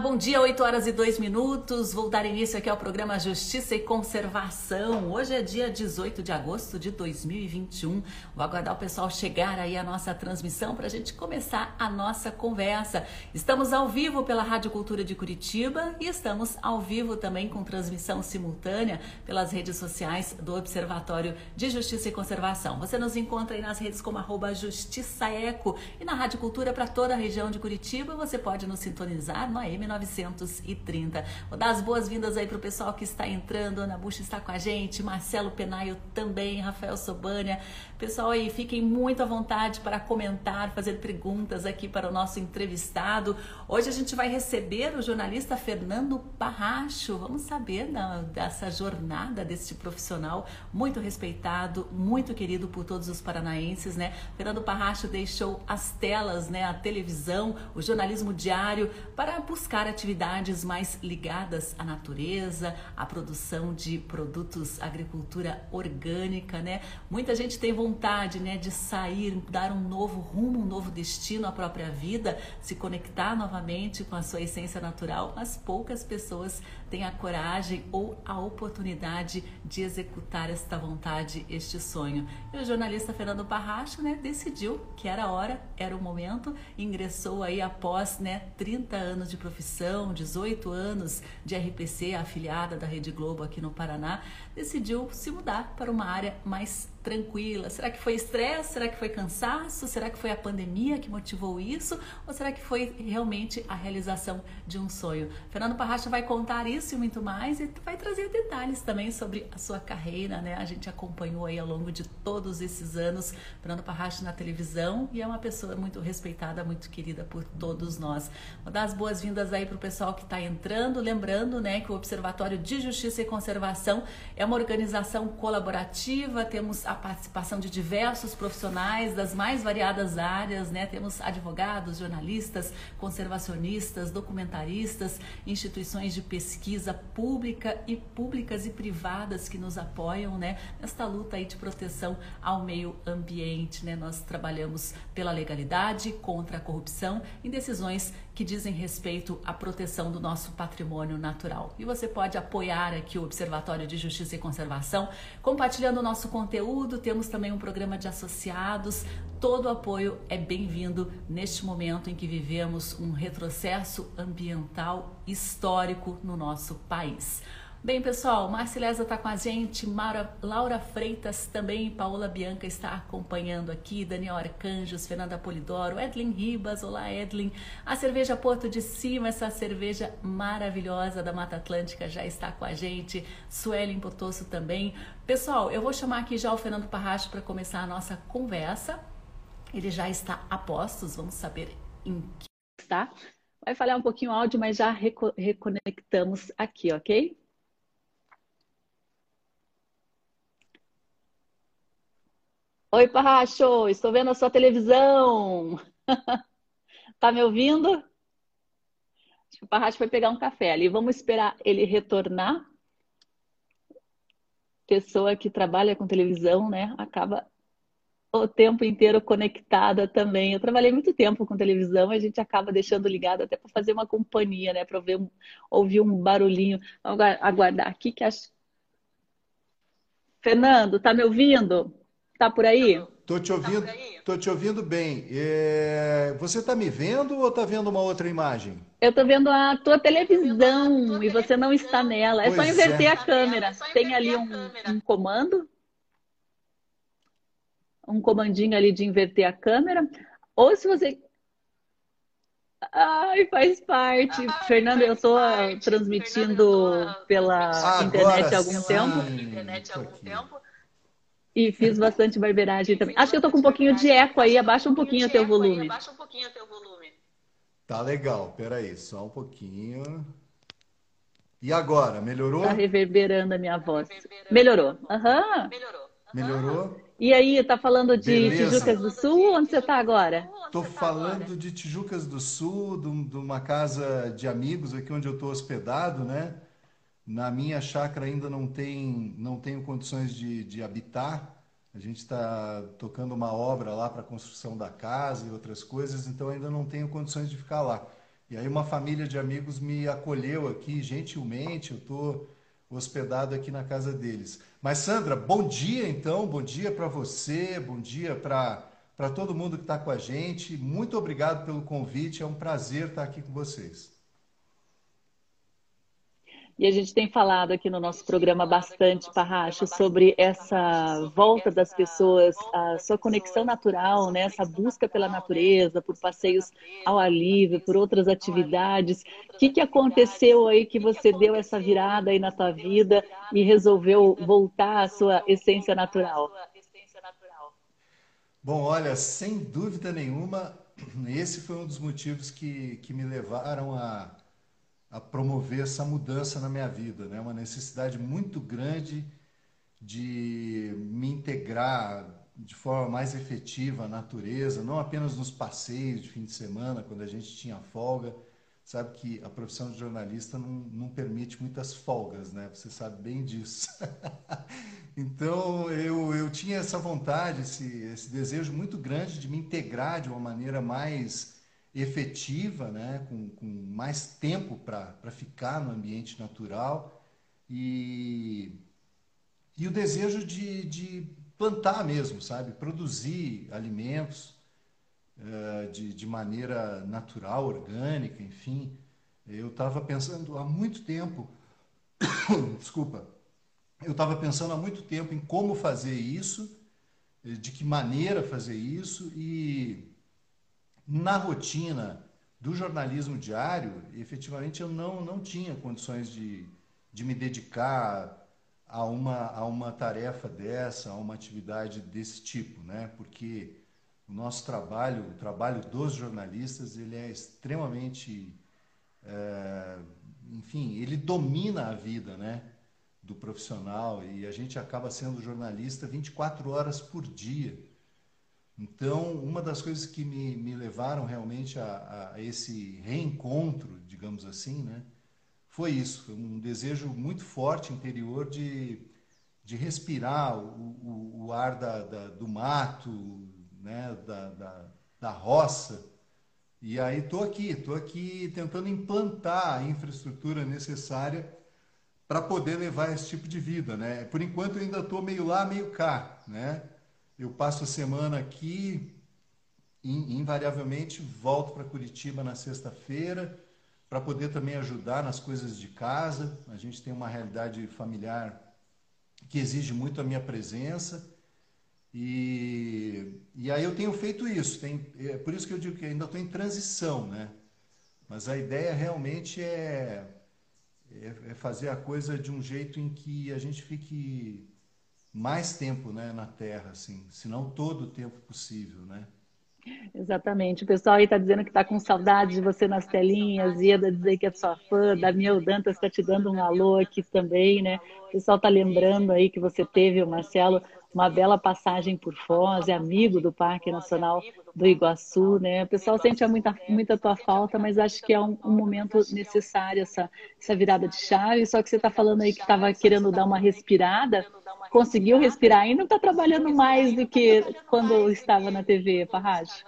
Bom dia, 8 horas e 2 minutos. Vou dar início aqui ao programa Justiça e Conservação. Hoje é dia 18 de agosto de 2021. Vou aguardar o pessoal chegar aí à nossa transmissão para a gente começar a nossa conversa. Estamos ao vivo pela Rádio Cultura de Curitiba e estamos ao vivo também com transmissão simultânea pelas redes sociais do Observatório de Justiça e Conservação. Você nos encontra aí nas redes como arroba Justiça Eco e na Rádio Cultura para toda a região de Curitiba. Você pode nos sintonizar no AM 930. Vou dar as boas-vindas aí pro pessoal que está entrando. Ana Buxa está com a gente, Marcelo Penaio também, Rafael Sobânia. Pessoal aí, fiquem muito à vontade para comentar, fazer perguntas aqui para o nosso entrevistado. Hoje a gente vai receber o jornalista Fernando Parracho. Vamos saber da, dessa jornada deste profissional muito respeitado, muito querido por todos os paranaenses, né? Fernando Parracho deixou as telas, né, a televisão, o jornalismo diário para buscar atividades mais ligadas à natureza, à produção de produtos agricultura orgânica, né? Muita gente tem vontade, né, de sair, dar um novo rumo, um novo destino à própria vida, se conectar novamente com a sua essência natural, mas poucas pessoas têm a coragem ou a oportunidade de executar esta vontade, este sonho. E o jornalista Fernando Parracho, né, decidiu que era a hora, era o momento, ingressou aí após, né, 30 anos de profissão, 18 anos de RPC, afiliada da Rede Globo aqui no Paraná, decidiu se mudar para uma área mais tranquila? Será que foi estresse? Será que foi cansaço? Será que foi a pandemia que motivou isso? Ou será que foi realmente a realização de um sonho? Fernando Parracha vai contar isso e muito mais e vai trazer detalhes também sobre a sua carreira, né? A gente acompanhou aí ao longo de todos esses anos Fernando Parracha na televisão e é uma pessoa muito respeitada, muito querida por todos nós. Vou dar as boas-vindas aí para o pessoal que está entrando, lembrando, né, que o Observatório de Justiça e Conservação é uma organização colaborativa, temos a participação de diversos profissionais das mais variadas áreas, né? Temos advogados, jornalistas, conservacionistas, documentaristas, instituições de pesquisa pública e públicas e privadas que nos apoiam, né? Nesta luta aí de proteção ao meio ambiente, né? Nós trabalhamos pela legalidade, contra a corrupção, em decisões que dizem respeito à proteção do nosso patrimônio natural. E você pode apoiar aqui o Observatório de Justiça e Conservação, compartilhando o nosso conteúdo. Temos também um programa de associados. Todo apoio é bem-vindo neste momento em que vivemos um retrocesso ambiental histórico no nosso país. Bem, pessoal, Marceleza está com a gente, Mara, Laura Freitas também, Paola Bianca está acompanhando aqui, Daniel Arcanjos, Fernanda Polidoro, Edlin Ribas, olá Edlin. A cerveja Porto de Cima, essa cerveja maravilhosa da Mata Atlântica já está com a gente, Suelen Potosso também. Pessoal, eu vou chamar aqui já o Fernando Parracho para começar a nossa conversa. Ele já está a postos, vamos saber em que está. Vai falhar um pouquinho o áudio, mas já reconectamos aqui, ok? Oi, Parracho, estou vendo a sua televisão. Tá me ouvindo? Acho que o Parracho foi pegar um café ali. Vamos esperar ele retornar. Pessoa que trabalha com televisão, né? Acaba o tempo inteiro conectada também. Eu trabalhei muito tempo com televisão, a gente acaba deixando ligado até para fazer uma companhia, né? Para um, ouvir um barulhinho. Vamos aguardar aqui que acho. Fernando, tá me ouvindo? Tá por aí? Tô te ouvindo, tá tô te ouvindo bem. É... Você tá me vendo ou tá vendo uma outra imagem? Eu tô vendo a tua televisão a tua e você não está nela. É só inverter é. a câmera. É Tem ali um, um comando? Um comandinho ali de inverter a câmera. Ou se você Ai, faz parte. Ai, Fernando, eu estou transmitindo pela Agora internet há algum tempo. Internet há algum tempo. E fiz bastante barbeiragem também. Acho que eu tô com um pouquinho de eco aí, abaixa um pouquinho o teu volume. Abaixa um pouquinho o teu volume. Tá legal, peraí, só um pouquinho. E agora, melhorou? Tá reverberando a minha voz. Melhorou. Aham. Uhum. Melhorou. Melhorou? E aí, tá falando de Beleza. Tijucas do Sul? Onde você tá agora? Tô falando de Tijucas do Sul, de uma casa de amigos aqui onde eu tô hospedado, né? Na minha chácara ainda não tem, não tenho condições de, de habitar. A gente está tocando uma obra lá para construção da casa e outras coisas, então ainda não tenho condições de ficar lá. E aí uma família de amigos me acolheu aqui gentilmente, eu estou hospedado aqui na casa deles. Mas Sandra, bom dia então, bom dia para você, bom dia para para todo mundo que está com a gente. Muito obrigado pelo convite, é um prazer estar aqui com vocês. E a gente tem falado aqui no nosso programa bastante, Parracho, sobre essa volta das pessoas, a sua conexão natural, né? essa busca pela natureza, por passeios ao ar livre, por outras atividades. O que, que aconteceu aí que você deu essa virada aí na tua vida e resolveu voltar à sua essência natural? Bom, olha, sem dúvida nenhuma, esse foi um dos motivos que, que me levaram a a promover essa mudança na minha vida, né? Uma necessidade muito grande de me integrar de forma mais efetiva à natureza, não apenas nos passeios de fim de semana, quando a gente tinha folga. Sabe que a profissão de jornalista não, não permite muitas folgas, né? Você sabe bem disso. então, eu, eu tinha essa vontade, esse, esse desejo muito grande de me integrar de uma maneira mais efetiva, né, com, com mais tempo para ficar no ambiente natural e, e o desejo de, de plantar mesmo, sabe? Produzir alimentos uh, de, de maneira natural, orgânica, enfim. Eu estava pensando há muito tempo, desculpa, eu estava pensando há muito tempo em como fazer isso, de que maneira fazer isso e na rotina do jornalismo diário, efetivamente eu não, não tinha condições de, de me dedicar a uma, a uma tarefa dessa, a uma atividade desse tipo, né? Porque o nosso trabalho, o trabalho dos jornalistas, ele é extremamente, é, enfim, ele domina a vida, né? Do profissional e a gente acaba sendo jornalista 24 horas por dia. Então, uma das coisas que me, me levaram realmente a, a, esse reencontro, digamos assim, né, foi isso, foi um desejo muito forte interior de, de respirar o, o, o ar da, da, do mato, né, da, da, da roça. E aí estou aqui, estou aqui tentando implantar a infraestrutura necessária para poder levar esse tipo de vida, né? Por enquanto eu ainda estou meio lá, meio cá, né? Eu passo a semana aqui, invariavelmente volto para Curitiba na sexta-feira para poder também ajudar nas coisas de casa. A gente tem uma realidade familiar que exige muito a minha presença. E, e aí eu tenho feito isso. Tem, é por isso que eu digo que ainda estou em transição, né? Mas a ideia realmente é, é, é fazer a coisa de um jeito em que a gente fique mais tempo né, na Terra, assim, se não todo o tempo possível, né? Exatamente. O pessoal aí está dizendo que está com saudade de você nas telinhas, Ieda dizer que é sua fã, Daniel Dantas está te dando um alô aqui também, né? O pessoal está lembrando aí que você teve, o Marcelo, uma bela passagem por Foz, é amigo do Parque Nacional do Iguaçu, né? O pessoal sente muita, muita tua falta, mas acho que é um, um momento necessário essa, essa virada de chave. Só que você está falando aí que estava querendo dar uma respirada, conseguiu respirar e não está trabalhando mais do que quando estava na TV, Parrage?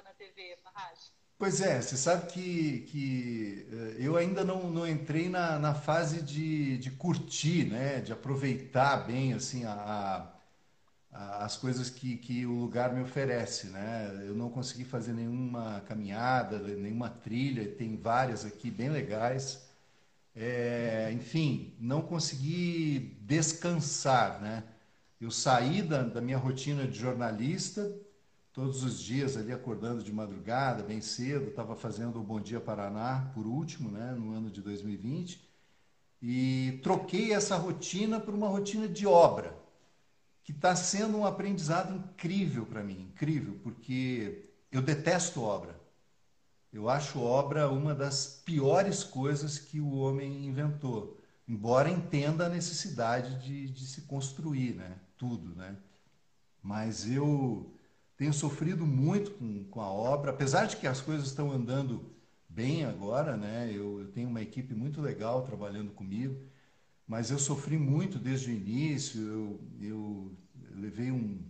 Pois é, você sabe que, que eh, eu ainda não, não entrei na, na fase de, de curtir, né? de aproveitar bem assim a, as coisas que, que o lugar me oferece. Né? Eu não consegui fazer nenhuma caminhada, nenhuma trilha, tem várias aqui bem legais. É, enfim, não consegui descansar, né? Eu saí da, da minha rotina de jornalista, todos os dias ali acordando de madrugada, bem cedo, estava fazendo o Bom Dia Paraná, por último, né, no ano de 2020, e troquei essa rotina por uma rotina de obra, que está sendo um aprendizado incrível para mim, incrível, porque eu detesto obra. Eu acho obra uma das piores coisas que o homem inventou, embora entenda a necessidade de, de se construir, né? tudo, né? Mas eu tenho sofrido muito com, com a obra, apesar de que as coisas estão andando bem agora, né? Eu, eu tenho uma equipe muito legal trabalhando comigo, mas eu sofri muito desde o início. Eu, eu levei um,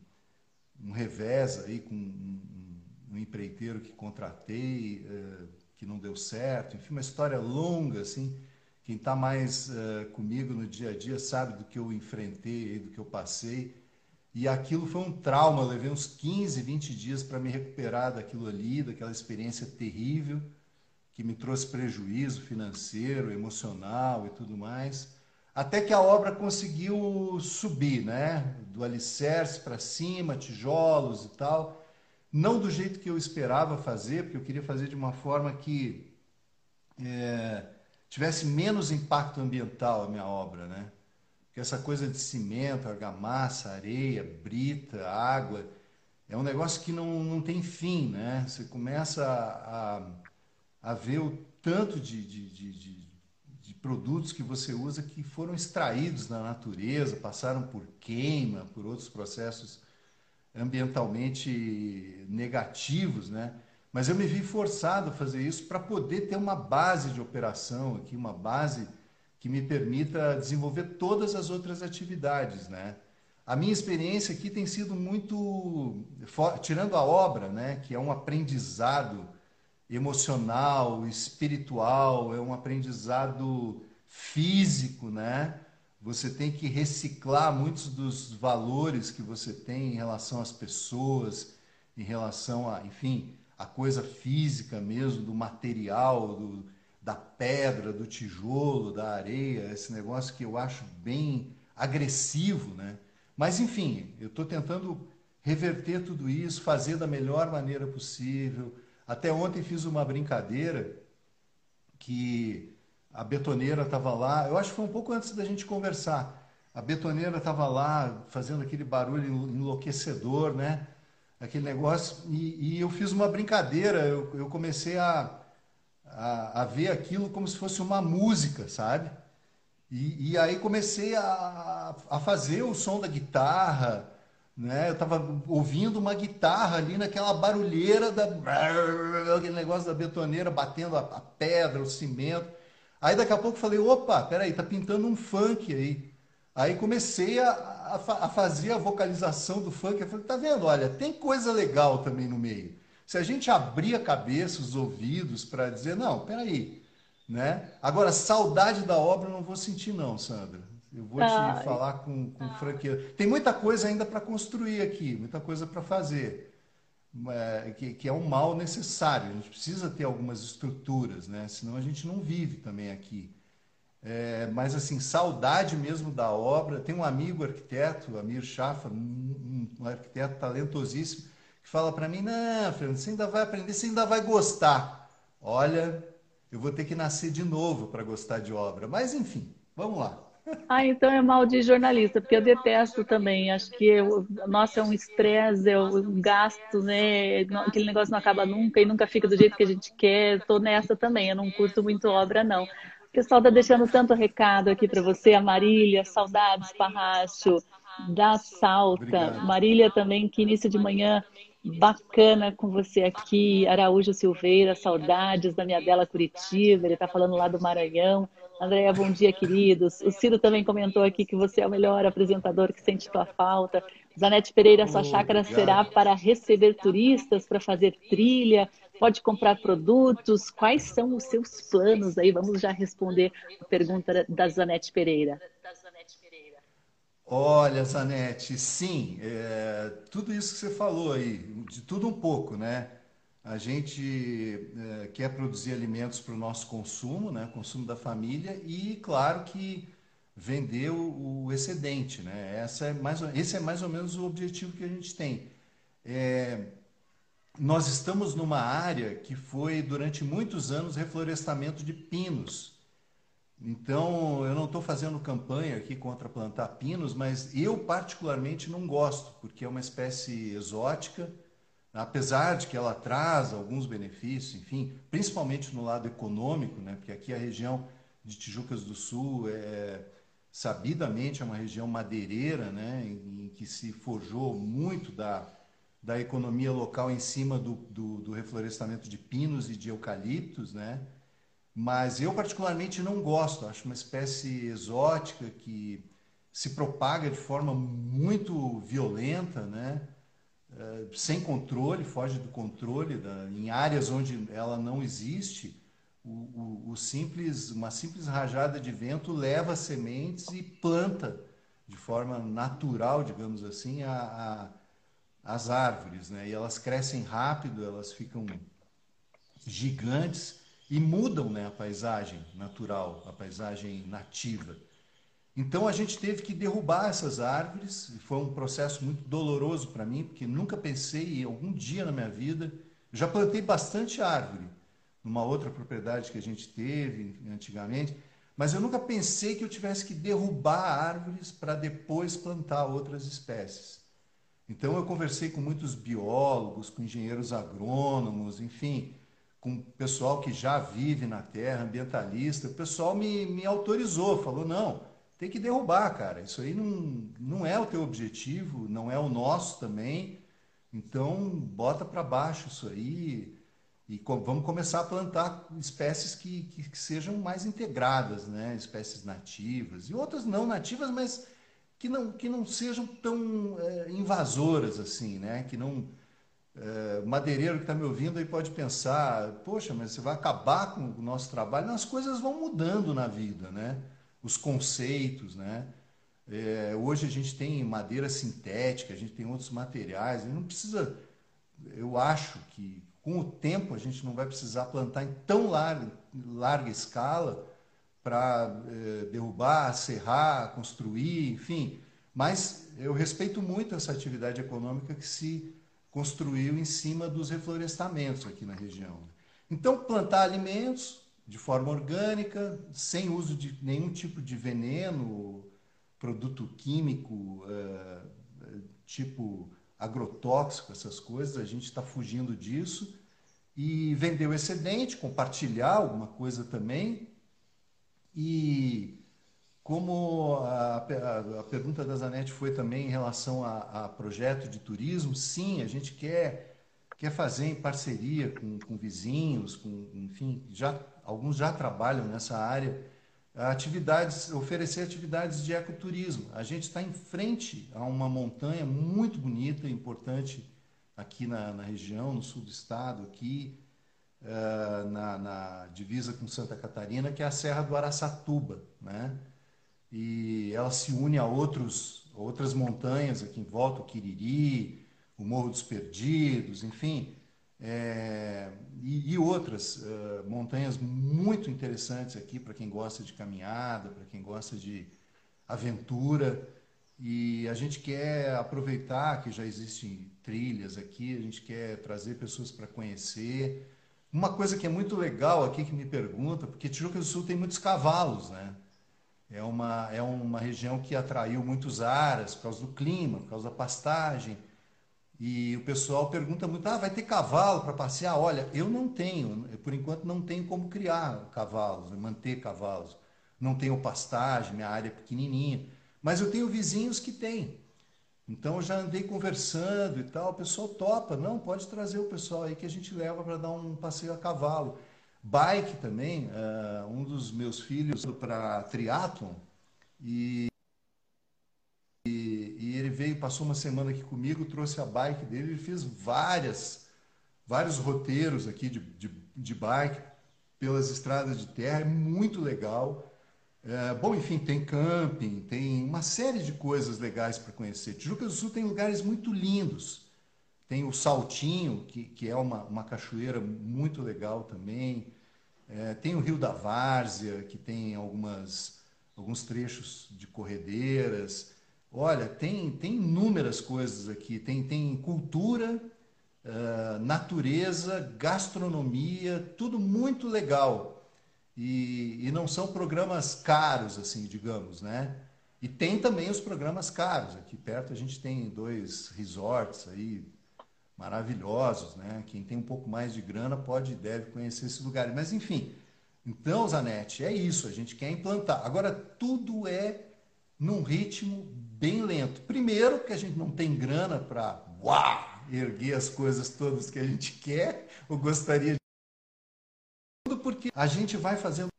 um revés aí com um, um empreiteiro que contratei, eh, que não deu certo, enfim, uma história longa, assim. Quem está mais uh, comigo no dia a dia sabe do que eu enfrentei, do que eu passei. E aquilo foi um trauma, eu levei uns 15, 20 dias para me recuperar daquilo ali, daquela experiência terrível que me trouxe prejuízo financeiro, emocional e tudo mais. Até que a obra conseguiu subir, né? Do alicerce para cima, tijolos e tal. Não do jeito que eu esperava fazer, porque eu queria fazer de uma forma que é, tivesse menos impacto ambiental a minha obra, né? Porque essa coisa de cimento, argamassa, areia, brita, água, é um negócio que não, não tem fim, né? Você começa a, a a ver o tanto de, de, de, de, produtos que você usa que foram extraídos da natureza, passaram por queima, por outros processos ambientalmente negativos, né? Mas eu me vi forçado a fazer isso para poder ter uma base de operação aqui, uma base que me permita desenvolver todas as outras atividades, né? A minha experiência aqui tem sido muito, tirando a obra, né, que é um aprendizado emocional, espiritual, é um aprendizado físico, né? Você tem que reciclar muitos dos valores que você tem em relação às pessoas, em relação a, enfim, a coisa física mesmo, do material, do, da pedra, do tijolo, da areia, esse negócio que eu acho bem agressivo, né? Mas enfim, eu estou tentando reverter tudo isso, fazer da melhor maneira possível, até ontem fiz uma brincadeira que a betoneira estava lá, eu acho que foi um pouco antes da gente conversar. A betoneira estava lá fazendo aquele barulho enlouquecedor, né? Aquele negócio. E, e eu fiz uma brincadeira, eu, eu comecei a, a, a, ver aquilo como se fosse uma música, sabe? E, e aí comecei a, a fazer o som da guitarra, né? Eu estava ouvindo uma guitarra ali naquela barulheira da aquele negócio da betoneira batendo a, pedra, o cimento. Aí daqui a pouco falei, opa, peraí, tá pintando um funk aí. Aí comecei a, a, a fazer a vocalização do funk. Eu falei, tá vendo? Olha, tem coisa legal também no meio. Se a gente abrir a cabeça, os ouvidos para dizer, não, peraí, né? Agora, saudade da obra eu não vou sentir não, Sandra. Eu vou te falar com, com franqueza. Tem muita coisa ainda para construir aqui, muita coisa para fazer, é, que, que, é um mal necessário. A gente precisa ter algumas estruturas, né? senão a gente não vive também aqui. É, mas, assim, saudade mesmo da obra. Tem um amigo arquiteto, Amir Chafa, um, um arquiteto talentosíssimo, que fala para mim: Não, Fernando, você ainda vai aprender, você ainda vai gostar. Olha, eu vou ter que nascer de novo para gostar de obra. Mas, enfim, vamos lá. Ah, então é mal de jornalista, porque eu detesto também. Acho que, eu, nossa, é um estresse, é um gasto, né? Aquele negócio não acaba nunca e nunca fica do jeito que a gente quer. Estou nessa também, eu não curto muito obra, não. O pessoal está deixando tanto recado aqui para você, a Marília, saudades, Parracho, da Salta. Obrigado. Marília também, que início de manhã bacana com você aqui. Araújo Silveira, saudades da minha bela Curitiba, ele está falando lá do Maranhão. Andréia, bom dia, queridos. O Ciro também comentou aqui que você é o melhor apresentador que sente tua falta. Zanete Pereira, sua chácara será para receber turistas, para fazer trilha, pode comprar produtos. Quais são os seus planos aí? Vamos já responder a pergunta da Zanete Pereira. Olha, Zanete, sim, é, tudo isso que você falou aí, de tudo um pouco, né? A gente é, quer produzir alimentos para o nosso consumo, né? consumo da família, e claro que vender o, o excedente. Né? Essa é mais, esse é mais ou menos o objetivo que a gente tem. É, nós estamos numa área que foi durante muitos anos reflorestamento de pinos. Então, eu não estou fazendo campanha aqui contra plantar pinos, mas eu particularmente não gosto, porque é uma espécie exótica apesar de que ela traz alguns benefícios, enfim, principalmente no lado econômico, né? porque aqui a região de Tijucas do Sul é sabidamente é uma região madeireira, né? em, em que se forjou muito da, da economia local em cima do, do, do, reflorestamento de pinos e de eucaliptos, né? mas eu particularmente não gosto, acho uma espécie exótica que se propaga de forma muito violenta, né? Uh, sem controle, foge do controle, da, em áreas onde ela não existe, o, o, o, simples, uma simples rajada de vento leva sementes e planta de forma natural, digamos assim, a, a, as árvores. Né? E elas crescem rápido, elas ficam gigantes e mudam né, a paisagem natural, a paisagem nativa. Então a gente teve que derrubar essas árvores, foi um processo muito doloroso para mim, porque nunca pensei algum dia na minha vida, já plantei bastante árvore, numa outra propriedade que a gente teve antigamente, mas eu nunca pensei que eu tivesse que derrubar árvores para depois plantar outras espécies. Então eu conversei com muitos biólogos, com engenheiros agrônomos, enfim, com pessoal que já vive na terra, ambientalista. O pessoal me, me autorizou, falou: não, tem que derrubar, cara. Isso aí não, não é o teu objetivo, não é o nosso também. Então bota para baixo isso aí e vamos começar a plantar espécies que, que, que, sejam mais integradas, né? espécies nativas e outras não nativas, mas que não, que não sejam tão é, invasoras assim, né? que não é, madeireiro que está me ouvindo aí pode pensar, poxa, mas você vai acabar com o nosso trabalho? As coisas vão mudando na vida, né? Os conceitos, né? É, hoje a gente tem madeira sintética, a gente tem outros materiais, não precisa, eu acho que com o tempo, a gente não vai precisar plantar em tão larga, larga escala para eh, derrubar, serrar, construir, enfim. Mas eu respeito muito essa atividade econômica que se construiu em cima dos reflorestamentos aqui na região. Então, plantar alimentos de forma orgânica, sem uso de nenhum tipo de veneno, produto químico, eh, tipo agrotóxico, essas coisas, a gente está fugindo disso. E vender o excedente, compartilhar alguma coisa também. E como a, a, a pergunta da Zanetti foi também em relação a, a, projeto de turismo, sim, a gente quer, quer fazer em parceria com, com vizinhos, com, enfim, já, alguns já trabalham nessa área atividades, oferecer atividades de ecoturismo. A gente está em frente a uma montanha muito bonita e importante aqui na, na, região, no sul do estado, aqui uh, na, na, divisa com Santa Catarina, que é a Serra do Araçatuba, né? E ela se une a outros, outras montanhas aqui em volta, o Quiriri, o Morro dos Perdidos, enfim, é, e, e, outras uh, montanhas muito interessantes aqui para quem gosta de caminhada, para quem gosta de aventura. E a gente quer aproveitar que já existem trilhas aqui, a gente quer trazer pessoas para conhecer. Uma coisa que é muito legal aqui que me pergunta, porque Tijuca do Sul tem muitos cavalos, né? É uma, é uma região que atraiu muitos aras por causa do clima, por causa da pastagem. E o pessoal pergunta muito: ah, vai ter cavalo para passear? Olha, eu não tenho, por enquanto não tenho como criar cavalos, manter cavalos. Não tenho pastagem, minha área é pequenininha. Mas eu tenho vizinhos que têm. Então eu já andei conversando e tal, o pessoal topa, não, pode trazer o pessoal aí que a gente leva para dar um passeio a cavalo. Bike também, uh, um dos meus filhos para triatlon e veio, passou uma semana aqui comigo, trouxe a bike dele, ele fez várias, vários roteiros aqui de, de, de bike pelas estradas de terra, é muito legal. É, bom, enfim, tem camping, tem uma série de coisas legais para conhecer. Tijuca do Sul tem lugares muito lindos. Tem o Saltinho, que, que é uma, uma cachoeira muito legal também. É, tem o Rio da Várzea, que tem algumas, alguns trechos de corredeiras. Olha, tem, tem inúmeras coisas aqui. Tem, tem cultura, uh, natureza, gastronomia, tudo muito legal. E, e não são programas caros, assim, digamos, né? E tem também os programas caros. Aqui perto a gente tem dois resorts aí maravilhosos, né? Quem tem um pouco mais de grana pode e deve conhecer esses lugares. Mas enfim, então, Zanetti, é isso. A gente quer implantar. Agora, tudo é num ritmo bem lento. Primeiro, porque a gente não tem grana para erguer as coisas todas que a gente quer ou gostaria de. Porque a gente vai fazendo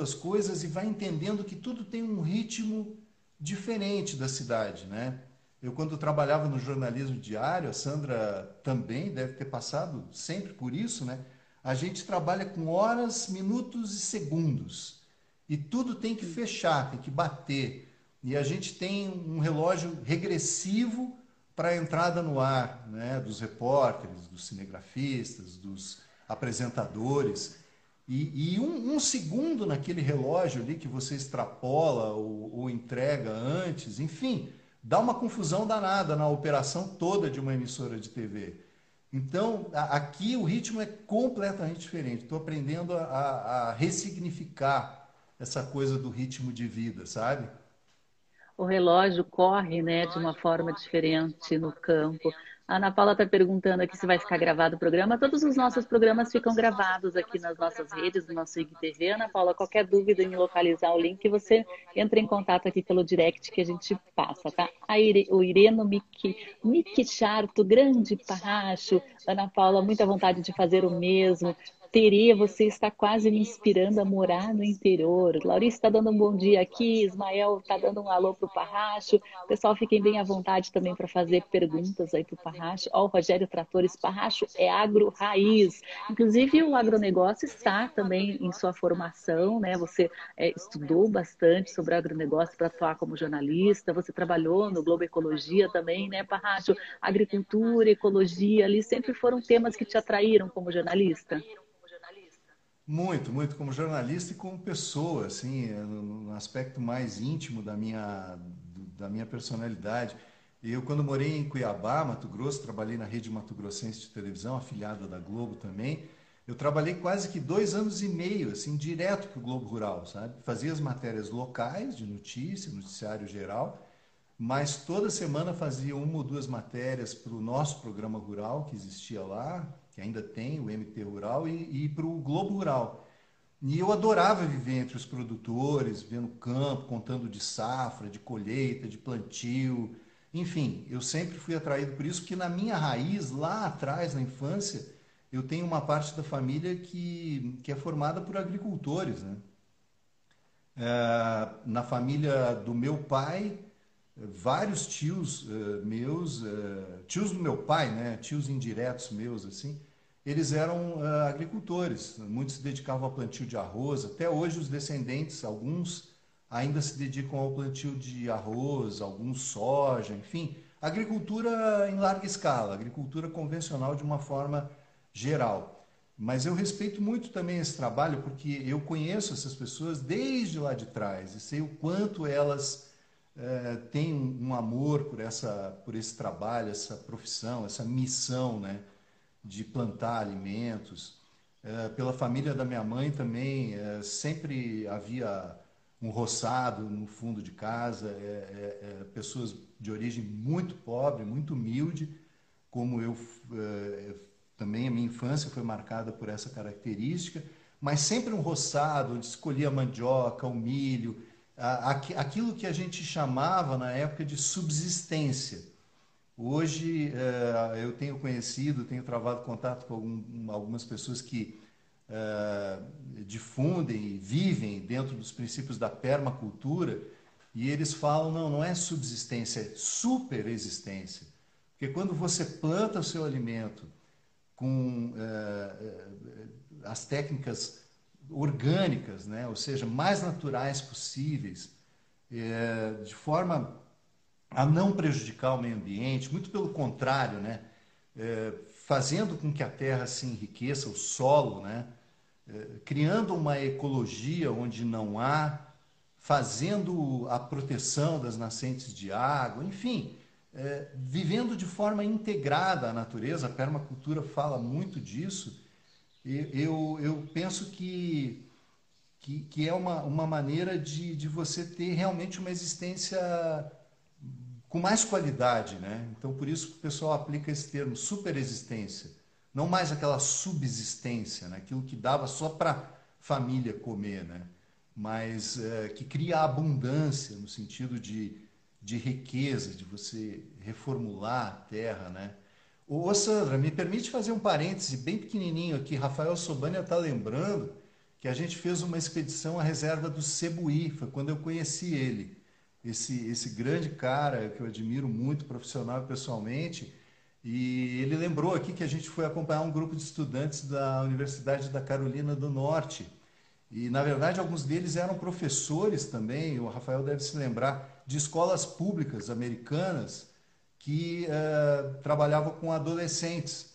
as coisas e vai entendendo que tudo tem um ritmo diferente da cidade, né? Eu, quando trabalhava no jornalismo diário, a Sandra também deve ter passado sempre por isso, né? A gente trabalha com horas, minutos e segundos. E tudo tem que fechar, tem que bater. E a gente tem um relógio regressivo para a entrada no ar né? dos repórteres, dos cinegrafistas, dos apresentadores. E, e um, um, segundo naquele relógio ali que você extrapola ou, ou entrega antes, enfim, dá uma confusão danada na operação toda de uma emissora de TV. Então, a, aqui o ritmo é completamente diferente. Estou aprendendo a, a ressignificar essa coisa do ritmo de vida, sabe? O relógio corre né, de uma forma diferente no campo. A Ana Paula está perguntando aqui se vai ficar gravado o programa. Todos os nossos programas ficam gravados aqui nas nossas redes, no nosso IGTV. Ana Paula, qualquer dúvida em localizar o link, você entra em contato aqui pelo direct que a gente passa, tá? A Ire, o Ireno Miki, Miki Charto, grande parracho. Ana Paula, muita vontade de fazer o mesmo. Teria, você está quase me inspirando a morar no interior. Laurice está dando um bom dia aqui, Ismael está dando um alô para o Parracho. Pessoal, fiquem bem à vontade também para fazer perguntas aí para o Parracho. Ó, o Rogério Tratores, Parracho é agro raiz. Inclusive, o agronegócio está também em sua formação, né? Você é, estudou bastante sobre agronegócio para atuar como jornalista, você trabalhou no Globo Ecologia também, né, Parracho? Agricultura, ecologia, ali sempre foram temas que te atraíram como jornalista? Muito, muito como jornalista e como pessoa, assim, no aspecto mais íntimo da minha, da minha personalidade. Eu, quando morei em Cuiabá, Mato Grosso, trabalhei na rede Mato Grossense de televisão, afiliada da Globo também. Eu trabalhei quase que dois anos e meio, assim, direto para o Globo Rural, sabe? Fazia as matérias locais, de notícia, noticiário geral, mas toda semana fazia uma ou duas matérias para o nosso programa rural que existia lá, que ainda tem, o MT Rural, e, e para o Globo Rural. E eu adorava viver entre os produtores, vendo campo, contando de safra, de colheita, de plantio. Enfim, eu sempre fui atraído por isso, porque na minha raiz, lá atrás, na infância, eu tenho uma parte da família que, que é formada por agricultores. Né? É, na família do meu pai, vários tios uh, meus, uh, tios do meu pai, né, tios indiretos meus, assim, eles eram uh, agricultores. Muitos se dedicavam ao plantio de arroz. Até hoje, os descendentes, alguns ainda se dedicam ao plantio de arroz, alguns soja, enfim, agricultura em larga escala, agricultura convencional de uma forma geral. Mas eu respeito muito também esse trabalho porque eu conheço essas pessoas desde lá de trás e sei o quanto elas é, tem um, amor por, essa, por esse trabalho, essa profissão, essa missão né, de plantar alimentos. É, pela família da minha mãe também, é, sempre havia um roçado no fundo de casa, pessoas de origem muito pobre, muito humilde, como eu também, a minha infância foi marcada por essa característica, mas sempre um roçado, onde escolhia mandioca, o milho, aquilo que a gente chamava na época de subsistência. Hoje eh, eu tenho conhecido, tenho travado contato com algum, algumas pessoas que eh, difundem e vivem dentro dos princípios da permacultura e eles falam, não, não é subsistência, é superexistência. Porque quando você planta o seu alimento com eh, as técnicas orgânicas, né? ou seja, mais naturais possíveis, é, de forma a não prejudicar o meio ambiente, muito pelo contrário, né? É, fazendo com que a terra se enriqueça, o solo, né? É, criando uma ecologia onde não há, fazendo a proteção das nascentes de água, enfim, é, vivendo de forma integrada a natureza, a permacultura fala muito disso, eu, eu penso que, que, que, é uma, uma maneira de, de você ter realmente uma existência com mais qualidade, né? Então, por isso que o pessoal aplica esse termo superexistência, não mais aquela subsistência, né? aquilo que dava só para família comer, né? Mas é, que cria abundância no sentido de, de riqueza, de você reformular a terra, né? Ô, Sandra, me permite fazer um parêntese bem pequenininho aqui. Rafael Sobania está lembrando que a gente fez uma expedição à reserva do Cebuí, foi quando eu conheci ele. esse, esse grande cara que eu admiro muito profissional e pessoalmente. E ele lembrou aqui que a gente foi acompanhar um grupo de estudantes da Universidade da Carolina do Norte. E, na verdade, alguns deles eram professores também, o Rafael deve se lembrar, de escolas públicas americanas que uh, com adolescentes.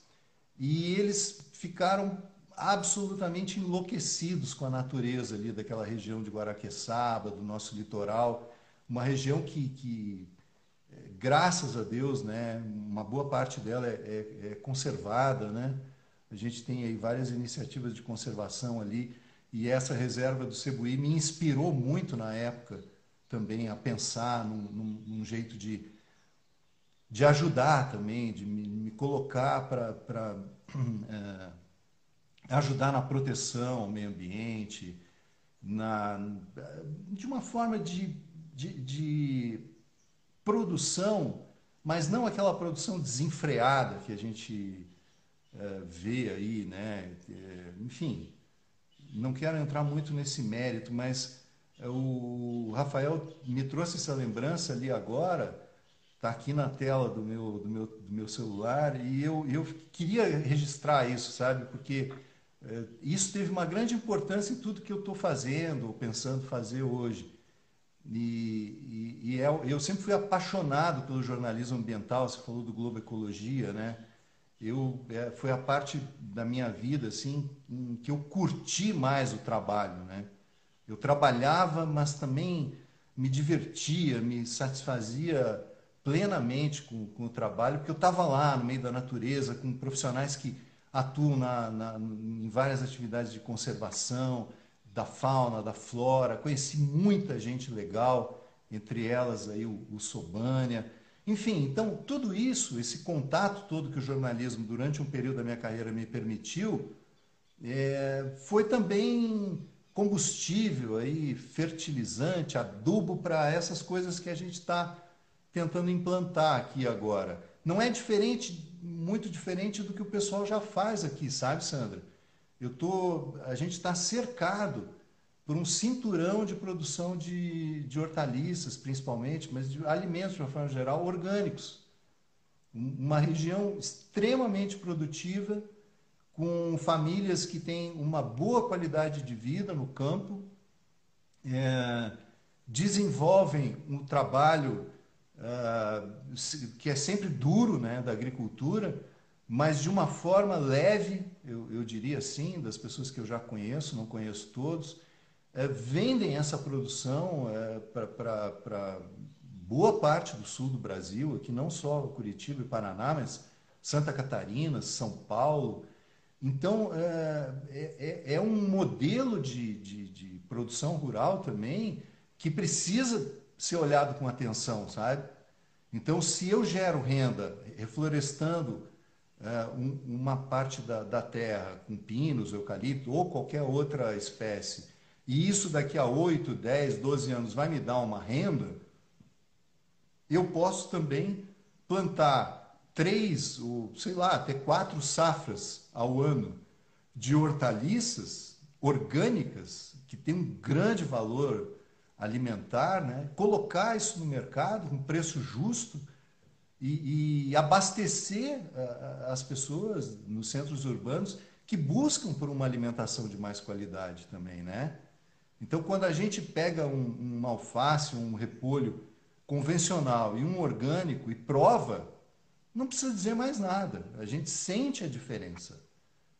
E eles ficaram absolutamente enlouquecidos com a natureza ali daquela região de Guaraqueçaba, do nosso litoral, uma região que, que eh, graças a Deus, né, uma boa parte dela é, é, é, conservada, né? A gente tem aí várias iniciativas de conservação ali e essa reserva do Cebuí me inspirou muito na época também a pensar num, num, num jeito de, de ajudar também, de me, me colocar para é, ajudar na proteção ao meio ambiente, na, de uma forma de, de, de produção, mas não aquela produção desenfreada que a gente é, vê aí, né? É, enfim, não quero entrar muito nesse mérito, mas é, o Rafael me trouxe essa lembrança ali agora, está aqui na tela do meu, do meu, do meu celular, e eu, eu queria registrar isso, sabe? Porque é, isso teve uma grande importância em tudo que eu estou fazendo, ou pensando fazer hoje. E, e, e é, eu sempre fui apaixonado pelo jornalismo ambiental, você falou do Globo Ecologia, né? Eu, é, foi a parte da minha vida assim, em que eu curti mais o trabalho. Né? Eu trabalhava, mas também me divertia, me satisfazia plenamente com, com o trabalho, porque eu estava lá no meio da natureza, com profissionais que atuam na, na, em várias atividades de conservação da fauna, da flora. Conheci muita gente legal, entre elas aí o, o Sobânia. Enfim, então tudo isso, esse contato todo que o jornalismo durante um período da minha carreira me permitiu, é, foi também combustível aí, fertilizante, adubo para essas coisas que a gente está tentando implantar aqui agora. Não é diferente muito diferente do que o pessoal já faz aqui, sabe, Sandra? Eu tô, a gente está cercado por um cinturão de produção de, de hortaliças, principalmente, mas de alimentos de uma forma geral, orgânicos. Uma região extremamente produtiva, com famílias que têm uma boa qualidade de vida no campo, é, desenvolvem um trabalho uh, que é sempre duro né, da agricultura, mas de uma forma leve, eu, eu diria assim, das pessoas que eu já conheço, não conheço todos, é, vendem essa produção é, para boa parte do sul do Brasil, aqui não só Curitiba e Paraná, mas Santa Catarina, São Paulo. Então, é, é, é, é um modelo de, de, de produção rural também que precisa ser olhado com atenção, sabe? Então, se eu gero renda reflorestando é, um, uma parte da, da, terra com pinos, eucalipto ou qualquer outra espécie, e isso daqui a 8, 10, 12 anos vai me dar uma renda, eu posso também plantar três, ou sei lá, até quatro safras ao ano de hortaliças orgânicas, que tem um grande valor alimentar, né? colocar isso no mercado com preço justo e, e abastecer as pessoas nos centros urbanos que buscam por uma alimentação de mais qualidade também, né? Então, quando a gente pega um, um alface, um repolho convencional e um orgânico e prova, não precisa dizer mais nada. A gente sente a diferença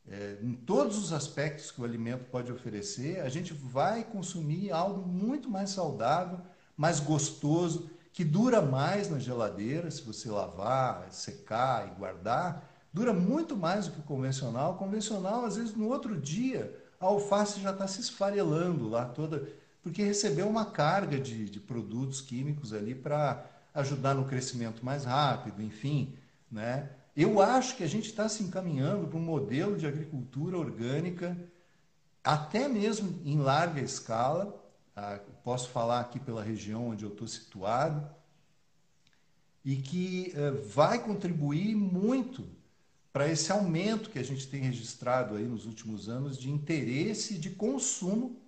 é, em todos os aspectos que o alimento pode oferecer, a gente vai consumir algo muito mais saudável, mais gostoso, que dura mais na geladeira, se você lavar, secar e guardar, dura muito mais do que o convencional. O convencional, às vezes, no outro dia, a alface já está se esfarelando lá toda, porque recebeu uma carga de, de produtos químicos ali para ajudar no crescimento mais rápido, enfim, né? Eu acho que a gente está se encaminhando para um modelo de agricultura orgânica, até mesmo em larga escala. Tá? Posso falar aqui pela região onde eu estou situado, e que eh, vai contribuir muito para esse aumento que a gente tem registrado aí nos últimos anos de interesse e de consumo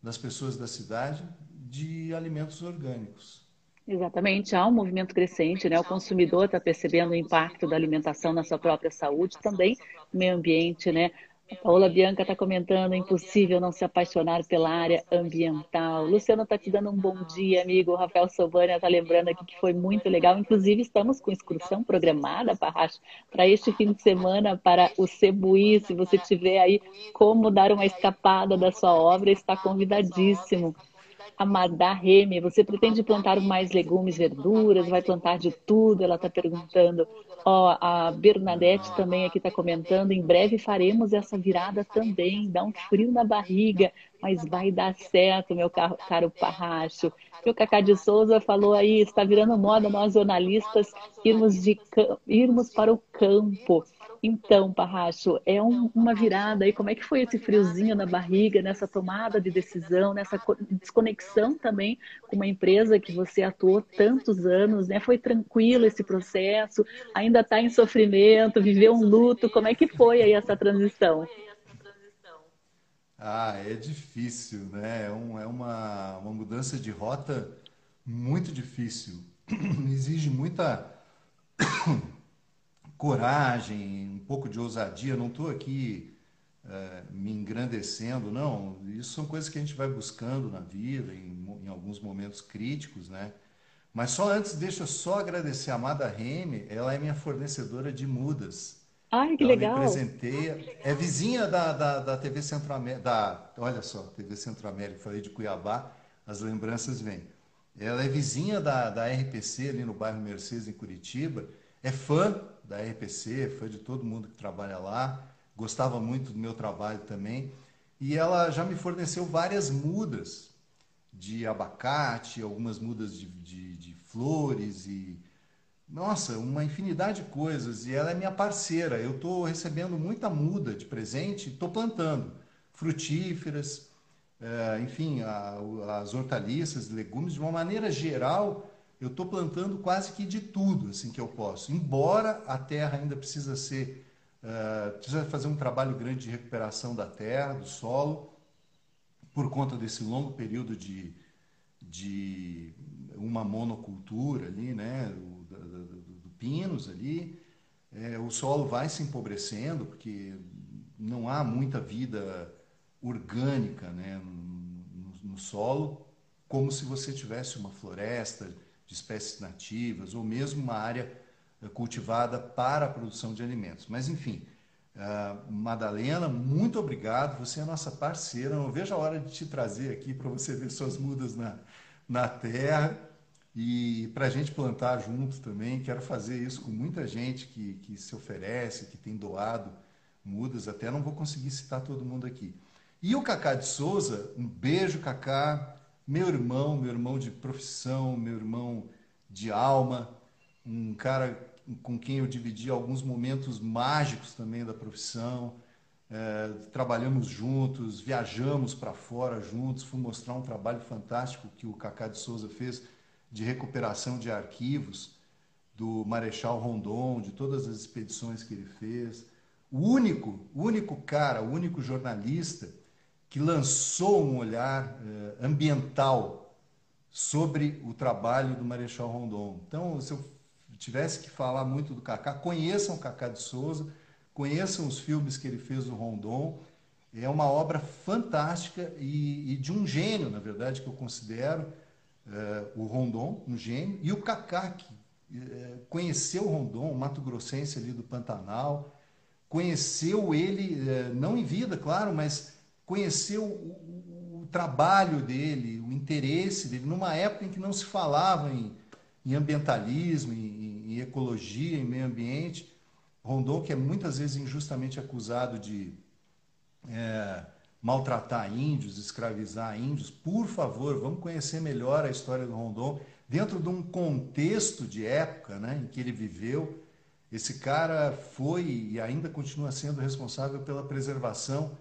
das pessoas da cidade de alimentos orgânicos. Exatamente, há um movimento crescente, né? O consumidor está percebendo o impacto da alimentação na sua própria saúde, também meio ambiente, né? A Paola Bianca está comentando, é impossível não se apaixonar pela área ambiental. Luciano está te dando um bom dia, amigo. O Rafael Sobania está lembrando aqui que foi muito legal. Inclusive, estamos com excursão programada, para este fim de semana para o Cebuí. Se você tiver aí como dar uma escapada da sua obra, está convidadíssimo. Amada Reme, você pretende plantar mais legumes, verduras? Vai plantar de tudo? Ela está perguntando. Ó, a Bernadette também aqui está comentando. Em breve faremos essa virada também. Dá um frio na barriga, mas vai dar certo, meu caro, caro Parracho. E o Cacá de Souza falou aí, está virando moda nós jornalistas irmos, de, irmos para o campo. Então, Parracho, é um, uma virada aí. Como é que foi esse friozinho na barriga, nessa tomada de decisão, nessa desconexão também com uma empresa que você atuou tantos anos, né? Foi tranquilo esse processo? Ainda está em sofrimento? Viveu um luto? Como é que foi aí essa transição? Ah, é difícil, né? É, um, é uma, uma mudança de rota muito difícil. Exige muita coragem, um pouco de ousadia. Não estou aqui é, me engrandecendo, não. Isso são coisas que a gente vai buscando na vida, em, em alguns momentos críticos, né? Mas só antes, deixa eu só agradecer a Amada Reme, ela é minha fornecedora de mudas. Ai, que ela legal. Me presenteia. É vizinha da, da, da TV Centro-América, da, olha só, TV Centro-América, falei de Cuiabá, as lembranças vêm. Ela é vizinha da, da RPC ali no bairro Mercedes, em Curitiba, é fã da RPC, foi de todo mundo que trabalha lá, gostava muito do meu trabalho também. E ela já me forneceu várias mudas de abacate, algumas mudas de, de, de flores e. Nossa, uma infinidade de coisas. E ela é minha parceira. Eu estou recebendo muita muda de presente, estou plantando frutíferas, é, enfim, as hortaliças, legumes, de uma maneira geral eu estou plantando quase que de tudo assim que eu posso. Embora a terra ainda precisa ser, uh, precisa fazer um trabalho grande de recuperação da terra, do solo, por conta desse longo período de, de uma monocultura ali, né, do, do, do, pinos ali, é, o solo vai se empobrecendo porque não há muita vida orgânica né, no, no solo, como se você tivesse uma floresta de espécies nativas, ou mesmo uma área eh, cultivada para a produção de alimentos. Mas, enfim, uh, Madalena, muito obrigado. Você é nossa parceira. Não vejo a hora de te trazer aqui para você ver suas mudas na, na terra e para a gente plantar junto também. Quero fazer isso com muita gente que, que se oferece, que tem doado mudas. Até não vou conseguir citar todo mundo aqui. E o Cacá de Souza, um beijo, Cacá meu irmão, meu irmão de profissão, meu irmão de alma, um cara com quem eu dividi alguns momentos mágicos também da profissão. É, trabalhamos juntos, viajamos para fora juntos, fui mostrar um trabalho fantástico que o Cacá de Souza fez de recuperação de arquivos do Marechal Rondon, de todas as expedições que ele fez. O único, único cara, o único jornalista que lançou um olhar eh, ambiental sobre o trabalho do Marechal Rondon. Então, se eu tivesse que falar muito do Cacá, conheçam Cacá de Souza, conheçam os filmes que ele fez do Rondon. É uma obra fantástica e, e de um gênio, na verdade, que eu considero eh, o Rondon, um gênio, e o Cacá, que eh, conheceu o Rondon, o Mato Grossense ali do Pantanal, conheceu ele, não em vida, claro, mas conhecer o, o, o, trabalho dele, o interesse dele, numa época em que não se falava em, em ambientalismo, em, em, ecologia, em meio ambiente. Rondon, que é muitas vezes injustamente acusado de é, maltratar índios, escravizar índios, por favor, vamos conhecer melhor a história do Rondon dentro de um contexto de época né, em que ele viveu. Esse cara foi e ainda continua sendo responsável pela preservação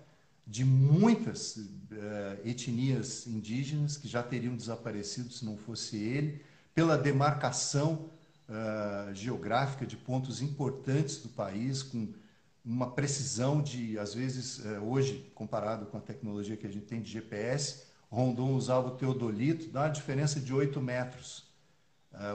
de muitas uh, etnias indígenas que já teriam desaparecido se não fosse ele, pela demarcação uh, geográfica de pontos importantes do país, com uma precisão de, às vezes, uh, hoje, comparado com a tecnologia que a gente tem de GPS, Rondon usava o teodolito, dá uma diferença de 8 metros.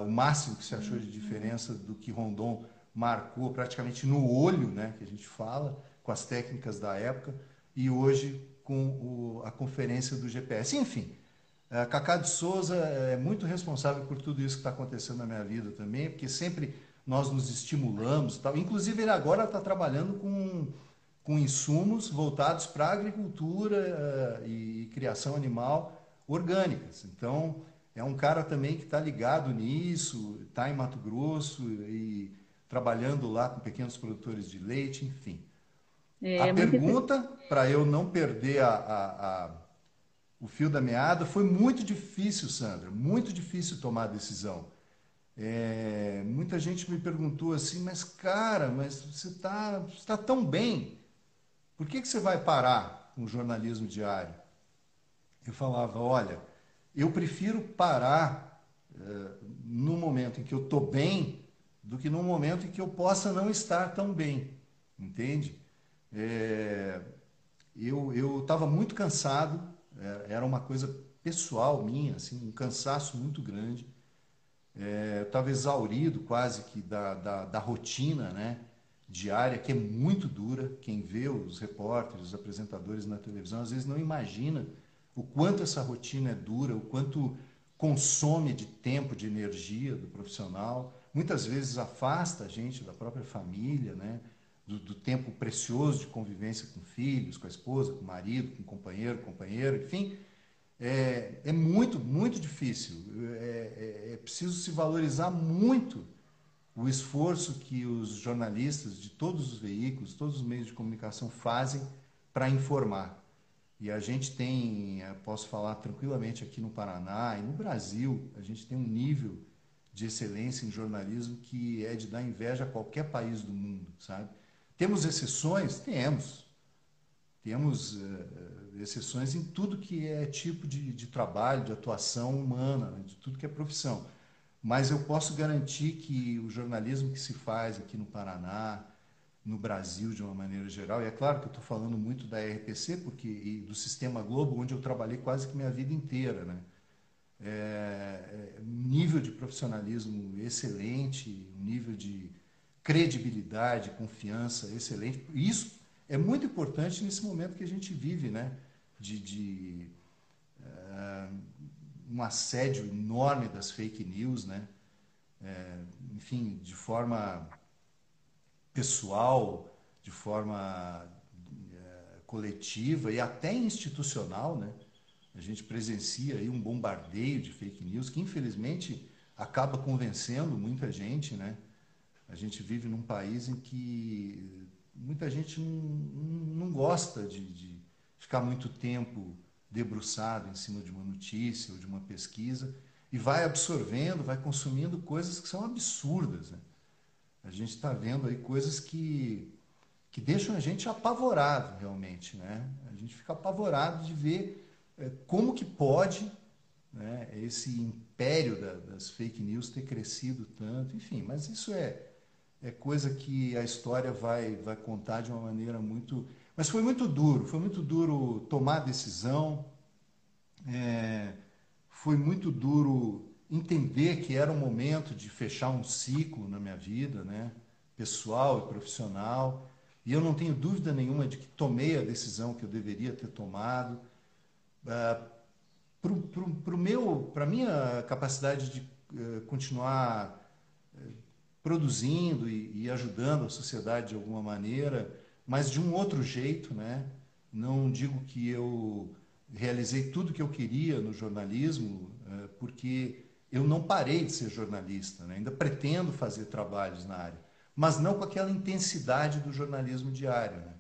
O máximo que se achou de diferença do que Rondon marcou praticamente no olho, né, que a gente fala, com as técnicas da época, e hoje com o, a conferência do GPS. Enfim, uh, Cacá de Souza é muito responsável por tudo isso que está acontecendo na minha vida também, porque sempre nós nos estimulamos, tal. Inclusive ele agora está trabalhando com com insumos voltados para a agricultura uh, e, e criação animal orgânicas. Então, é um cara também que está ligado nisso, está em Mato Grosso e trabalhando lá com pequenos produtores de leite, enfim. É, a pergunta, para eu não perder a, a, a, o fio da meada, foi muito difícil, Sandra, muito difícil tomar a decisão. É, muita gente me perguntou assim, mas cara, mas você está tá tão bem, por que, que você vai parar com o jornalismo diário? Eu falava, olha, eu prefiro parar uh, no momento em que eu estou bem do que no momento em que eu possa não estar tão bem, entende? É, eu estava muito cansado, é, era uma coisa pessoal minha, assim, um cansaço muito grande. É, eu estava exaurido quase que da, da, da rotina, né? diária, que é muito dura. Quem vê os repórteres, os apresentadores na televisão, às vezes não imagina o quanto essa rotina é dura, o quanto consome de tempo, de energia do profissional. Muitas vezes afasta a gente da própria família, né? Do, do tempo precioso de convivência com filhos, com a esposa, com o marido, com o companheiro, companheira, enfim. É, é muito, muito difícil. É, é, é preciso se valorizar muito o esforço que os jornalistas de todos os veículos, todos os meios de comunicação fazem para informar. E a gente tem, eh, posso falar tranquilamente aqui no Paraná e no Brasil, a gente tem um nível de excelência em jornalismo que é de dar inveja a qualquer país do mundo, sabe? Temos exceções? Temos. Temos uh, exceções em tudo que é tipo de, de trabalho, de atuação humana, né? de tudo que é profissão. Mas eu posso garantir que o jornalismo que se faz aqui no Paraná, no Brasil de uma maneira geral, e é claro que eu estou falando muito da RPC porque, e do Sistema Globo, onde eu trabalhei quase que minha vida inteira. Né? É, é, nível de profissionalismo excelente, nível de credibilidade, confiança excelente. Isso é muito importante nesse momento que a gente vive, né? de, de uh, um assédio enorme das fake news, né? É, enfim, de forma pessoal, de forma é, coletiva e até institucional, né? A gente presencia aí um bombardeio de fake news que infelizmente acaba convencendo muita gente, né? A gente vive num país em que muita gente não, não gosta de, de ficar muito tempo debruçado em cima de uma notícia ou de uma pesquisa e vai absorvendo, vai consumindo coisas que são absurdas. Né? A gente está vendo aí coisas que, que deixam a gente apavorado realmente. Né? A gente fica apavorado de ver é, como que pode né, esse império da, das fake news ter crescido tanto. Enfim, mas isso é, é coisa que a história vai, vai contar de uma maneira muito mas foi muito duro, foi muito duro tomar a decisão, é, foi muito duro entender que era um momento de fechar um ciclo na minha vida, né, pessoal e profissional. E eu não tenho dúvida nenhuma de que tomei a decisão que eu deveria ter tomado. Uh, para a minha capacidade de uh, continuar produzindo e, e ajudando a sociedade de alguma maneira, mas de um outro jeito, né? Não digo que eu realizei tudo que eu queria no jornalismo, eh, porque eu não parei de ser jornalista, né? ainda pretendo fazer trabalhos na área, mas não com aquela intensidade do jornalismo diário, né?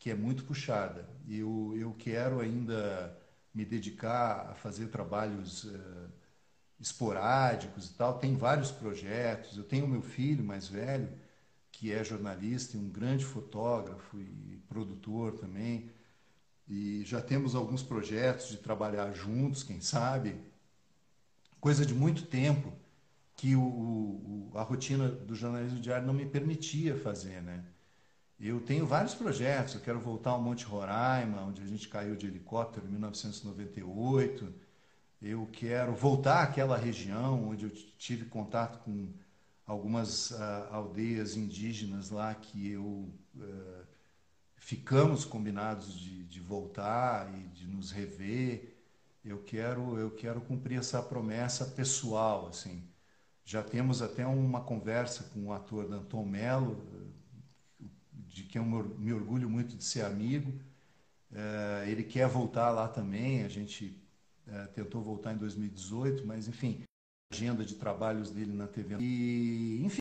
que é muito puxada. Eu, eu quero ainda me dedicar a fazer trabalhos uh, esporádicos e tal. Tem vários projetos. Eu tenho meu filho mais velho, que é jornalista e um grande fotógrafo e produtor também. E já temos alguns projetos de trabalhar juntos, quem sabe. Coisa de muito tempo que o, o, a rotina do jornalismo diário não me permitia fazer, né? Eu tenho vários projetos. Eu quero voltar ao Monte Roraima, onde a gente caiu de helicóptero em 1998. Eu quero voltar àquela região onde eu tive contato com algumas uh, aldeias indígenas lá que eu uh, ficamos combinados de, de, voltar e de nos rever. Eu quero eu quero cumprir essa promessa pessoal assim. Já temos até uma conversa com o ator Danton Mello, de quem eu me orgulho muito de ser amigo. Uh, ele quer voltar lá também. A gente é, tentou voltar em 2018, mas enfim, agenda de trabalhos dele na TV. E, enfim,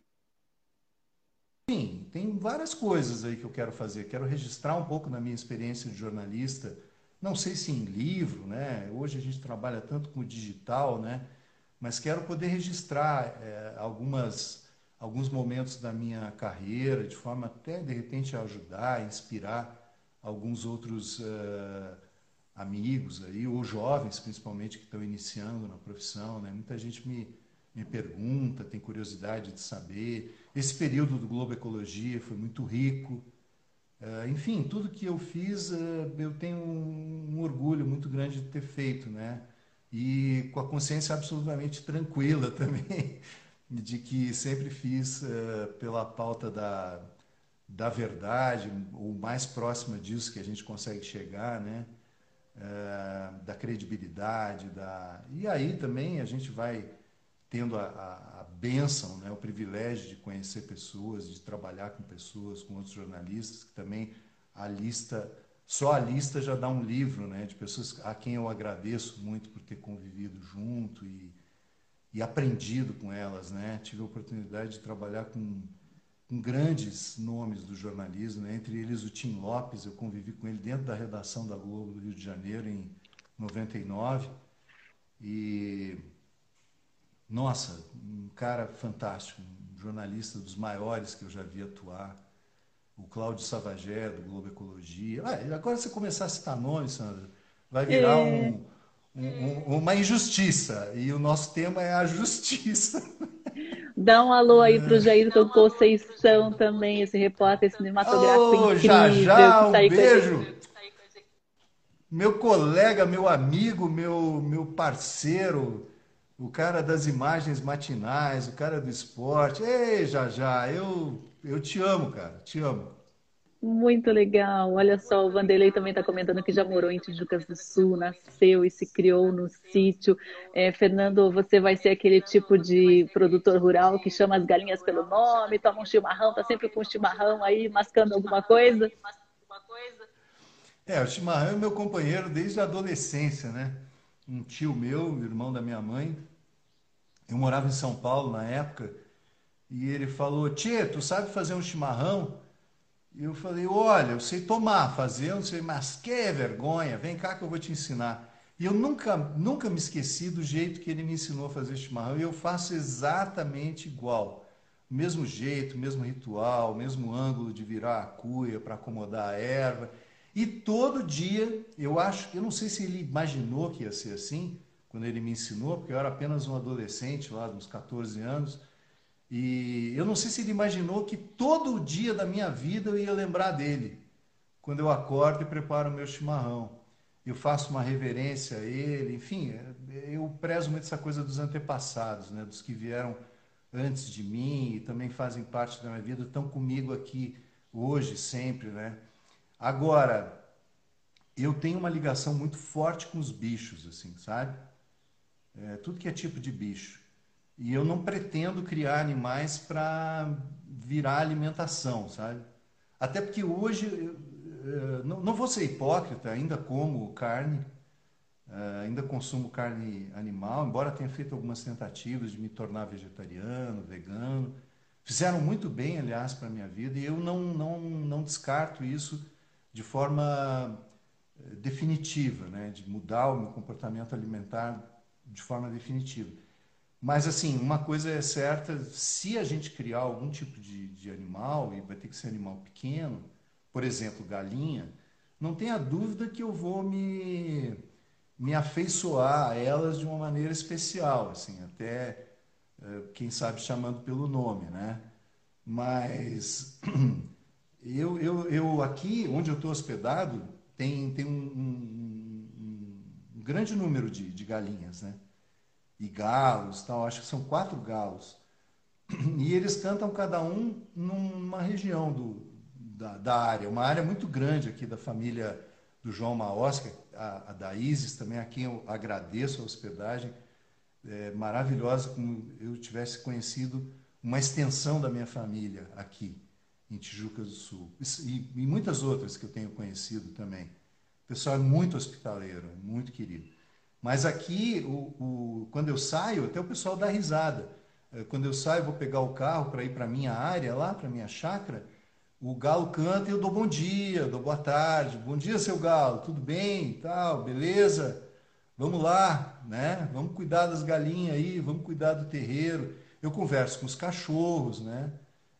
enfim, tem várias coisas aí que eu quero fazer. Quero registrar um pouco da minha experiência de jornalista. Não sei se em livro, né? Hoje a gente trabalha tanto com o digital, né? Mas quero poder registrar é, algumas alguns momentos da minha carreira, de forma até de repente a ajudar, inspirar alguns outros uh, amigos aí, ou jovens principalmente que estão iniciando na profissão, né? Muita gente me, me pergunta, tem curiosidade de saber. Esse período do Globo Ecologia foi muito rico. Uh, enfim, tudo que eu fiz, uh, eu tenho um, um, orgulho muito grande de ter feito, né? E com a consciência absolutamente tranquila também, de que sempre fiz uh, pela pauta da, da verdade, ou mais próxima disso que a gente consegue chegar, né? É, da credibilidade, da... e aí também a gente vai tendo a, a, a benção, né, o privilégio de conhecer pessoas, de trabalhar com pessoas, com outros jornalistas, que também a lista, só a lista já dá um livro né, de pessoas a quem eu agradeço muito por ter convivido junto e, e aprendido com elas. Né? Tive a oportunidade de trabalhar com com grandes nomes do jornalismo, né? entre eles o Tim Lopes, eu convivi com ele dentro da redação da Globo do Rio de Janeiro em 99. E nossa, um cara fantástico, um jornalista dos maiores que eu já vi atuar. O Cláudio Savagé, do Globo Ecologia. Ah, agora você começar a citar nomes, Sandra, vai virar é. um, um, uma injustiça. E o nosso tema é a justiça. Dá um alô aí pro Jairton Conceição também, esse repórter cinematográfico oh, incrível. Já, já, tá um beijo. Meu colega, meu amigo, meu, meu parceiro, o cara das imagens matinais, o cara do esporte. Ei, já, já, eu, eu te amo, cara, te amo. Muito legal. Olha só, o Vanderlei também está comentando que já morou em Tijucas do Sul, nasceu e se criou no sítio. É, Fernando, você vai ser aquele tipo de produtor rural que chama as galinhas pelo nome, toma um chimarrão, tá sempre com um chimarrão aí, mascando alguma coisa? É, o chimarrão é meu companheiro desde a adolescência, né? Um tio meu, irmão da minha mãe, eu morava em São Paulo na época, e ele falou: Tchê, tu sabe fazer um chimarrão? Eu falei, olha, eu sei tomar, fazer, eu não sei, mas que vergonha, vem cá que eu vou te ensinar. E eu nunca, nunca me esqueci do jeito que ele me ensinou a fazer chimarrão, e eu faço exatamente igual. Mesmo jeito, mesmo ritual, mesmo ângulo de virar a cuia para acomodar a erva. E todo dia, eu acho, eu não sei se ele imaginou que ia ser assim, quando ele me ensinou, porque eu era apenas um adolescente lá, uns 14 anos, e eu não sei se ele imaginou que todo dia da minha vida eu ia lembrar dele. Quando eu acordo e preparo o meu chimarrão. Eu faço uma reverência a ele, enfim, eu prezo muito essa coisa dos antepassados, né? dos que vieram antes de mim e também fazem parte da minha vida, estão comigo aqui hoje, sempre. Né? Agora, eu tenho uma ligação muito forte com os bichos, assim, sabe? É, tudo que é tipo de bicho. E eu não pretendo criar animais para virar alimentação, sabe? Até porque hoje, eu, não, não vou ser hipócrita, ainda como carne, uh, ainda consumo carne animal, embora tenha feito algumas tentativas de me tornar vegetariano, vegano. Fizeram muito bem, aliás, para a minha vida, e eu não, não, não descarto isso de forma eh, definitiva, né? de mudar o meu comportamento alimentar de forma definitiva. Mas, assim, uma coisa é certa: se a gente criar algum tipo de, de animal, e vai ter que ser animal pequeno, por exemplo, galinha, não tenha dúvida que eu vou me, me afeiçoar a elas de uma maneira especial, assim, até, eh, quem sabe, chamando pelo nome, né? Mas eu, eu, eu aqui, onde eu estou hospedado, tem, tem um, um grande número de, de galinhas, né? E galos, tal. Acho que são quatro galos. E eles cantam cada um numa região do, da, da área, uma área muito grande aqui da família do João Maosca, a, a da Isis também, a quem eu agradeço a hospedagem é, maravilhosa, como eu tivesse conhecido uma extensão da minha família aqui em Tijuca do Sul. E, e muitas outras que eu tenho conhecido também. O pessoal é muito hospitaleiro, muito querido. Mas aqui, o, o, quando eu saio, até o pessoal dá risada. É, quando eu saio, vou pegar o carro para ir para minha área lá, para minha chácara, o galo canta e eu dou bom dia, dou boa tarde. Bom dia, seu galo, tudo bem? Tal, beleza? Vamos lá, né? Vamos cuidar das galinhas aí, vamos cuidar do terreiro. Eu converso com os cachorros, né?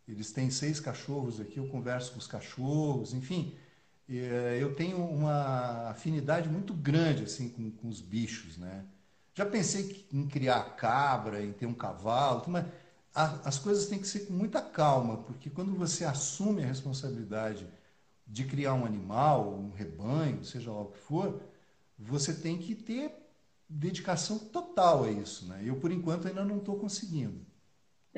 Eles têm seis cachorros aqui, eu converso com os cachorros, enfim. Eh, eu tenho uma afinidade muito grande assim com, com os bichos, né? Já pensei em criar cabra, em ter um cavalo, mas as coisas têm que ser com muita calma, porque quando você assume a responsabilidade de criar um animal, um rebanho, seja lá o que for, você tem que ter dedicação total a isso. Né? Eu, por enquanto, ainda não estou conseguindo.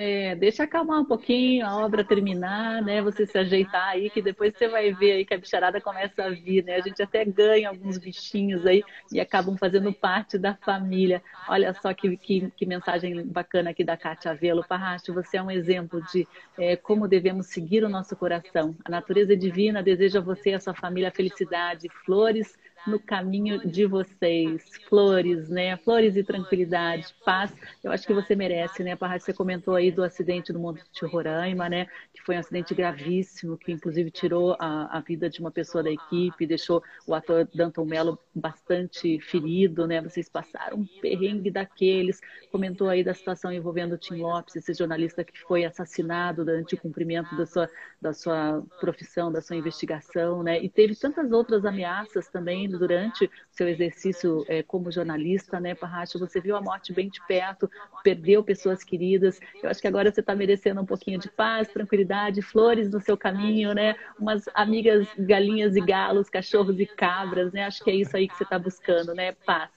É, deixa acalmar um pouquinho, a obra terminar, né? Você se ajeitar aí, que depois você vai ver aí que a bicharada começa a vir, né? A gente até ganha alguns bichinhos aí e acabam fazendo parte da família. Olha só que, que, que mensagem bacana aqui da Cátia Velo. Parracho, você é um exemplo de é, como devemos seguir o nosso coração. A natureza divina deseja a você e a sua família felicidade, flores no caminho de vocês. Flores, né? Flores e tranquilidade, paz. Eu acho que você merece, né, Parra? Você comentou aí do acidente do Monte de Roraima, né? Que foi um acidente gravíssimo, que inclusive tirou a, a vida de uma pessoa da equipe, deixou o ator Danton Mello bastante ferido, né? Vocês passaram um perrengue daqueles. Comentou aí da situação envolvendo o Tim Lopes, esse jornalista que foi assassinado durante o cumprimento da sua, da sua profissão, da sua investigação, né? E teve tantas outras ameaças também durante seu exercício é, como jornalista, né, Parracho? Você viu a morte bem de perto, perdeu pessoas queridas. Eu acho que agora você está merecendo um pouquinho de paz, tranquilidade, flores no seu caminho, né? Umas amigas galinhas e galos, cachorros e cabras, né? Acho que é isso aí que você está buscando, né? Paz.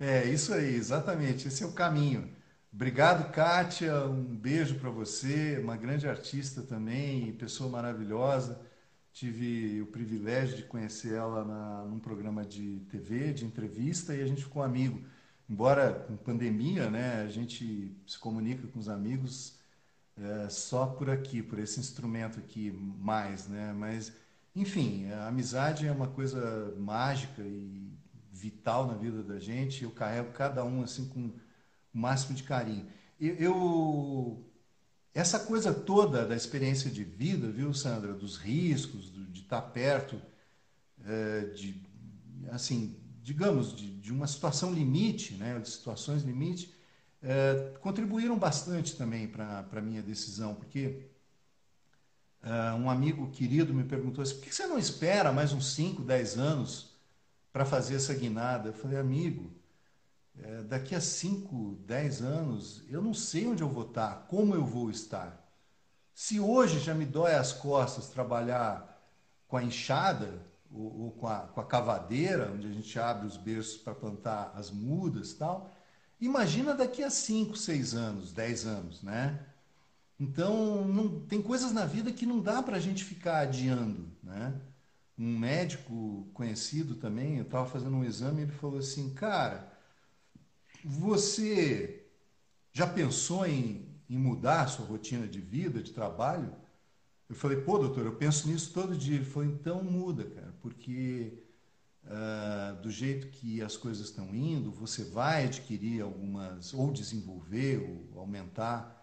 É, isso aí, exatamente. Esse é o caminho. Obrigado, Kátia. Um beijo para você, uma grande artista também, pessoa maravilhosa. Tive o privilégio de conhecer ela na, num programa de TV, de entrevista, e a gente ficou amigo. Embora com pandemia, né, a gente se comunica com os amigos é, só por aqui, por esse instrumento aqui mais, né? Mas, enfim, a amizade é uma coisa mágica e vital na vida da gente. Eu carrego cada um assim com o máximo de carinho. Eu, eu essa coisa toda da experiência de vida, viu, Sandra, dos riscos, de estar perto é, de, assim, digamos, de, de, uma situação limite, né, de situações limite, é, contribuíram bastante também para a minha decisão, porque é, um amigo querido me perguntou assim, por que você não espera mais uns 5, 10 anos para fazer essa guinada? Eu falei, amigo, é, daqui a 5, 10 anos, eu não sei onde eu vou estar, como eu vou estar. Se hoje já me dói as costas trabalhar com a enxada ou, ou com, a, com, a, cavadeira, onde a gente abre os berços para plantar as mudas tal, imagina daqui a 5, 6 anos, 10 anos, né? Então, não, tem coisas na vida que não dá para a gente ficar adiando, né? Um médico conhecido também, eu estava fazendo um exame, ele falou assim, cara, você já pensou em, em mudar a sua rotina de vida, de trabalho? Eu falei, pô, doutor, eu penso nisso todo dia. Ele falou, então muda, cara, porque uh, do jeito que as coisas estão indo, você vai adquirir algumas, ou desenvolver, ou aumentar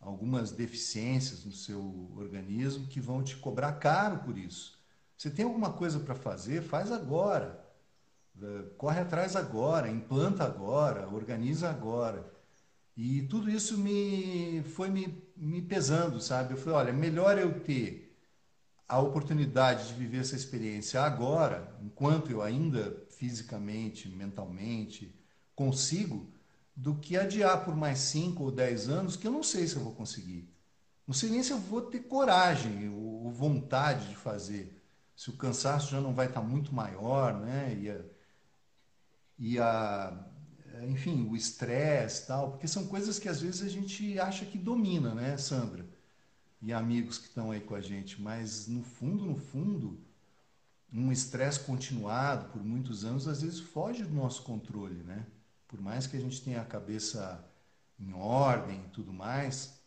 algumas deficiências no seu organismo que vão te cobrar caro por isso. Você tem alguma coisa para fazer, faz agora. Eh, corre atrás agora, implanta agora, organiza agora. E tudo isso me foi me, me pesando, sabe? Eu falei, olha, melhor eu ter a oportunidade de viver essa experiência agora, enquanto eu ainda fisicamente, mentalmente consigo, do que adiar por mais 5 ou 10 anos, que eu não sei se eu vou conseguir. Não sei nem se eu vou ter coragem ou vontade de fazer. Se o cansaço já não vai estar muito maior, né? E a, e a, enfim, o estresse tal, porque são coisas que às vezes a gente acha que domina, né, Sandra? E amigos que estão aí com a gente, mas no fundo, no fundo, um estresse continuado por muitos anos às vezes foge do nosso controle, né? Por mais que a gente tenha a cabeça em ordem e tudo mais,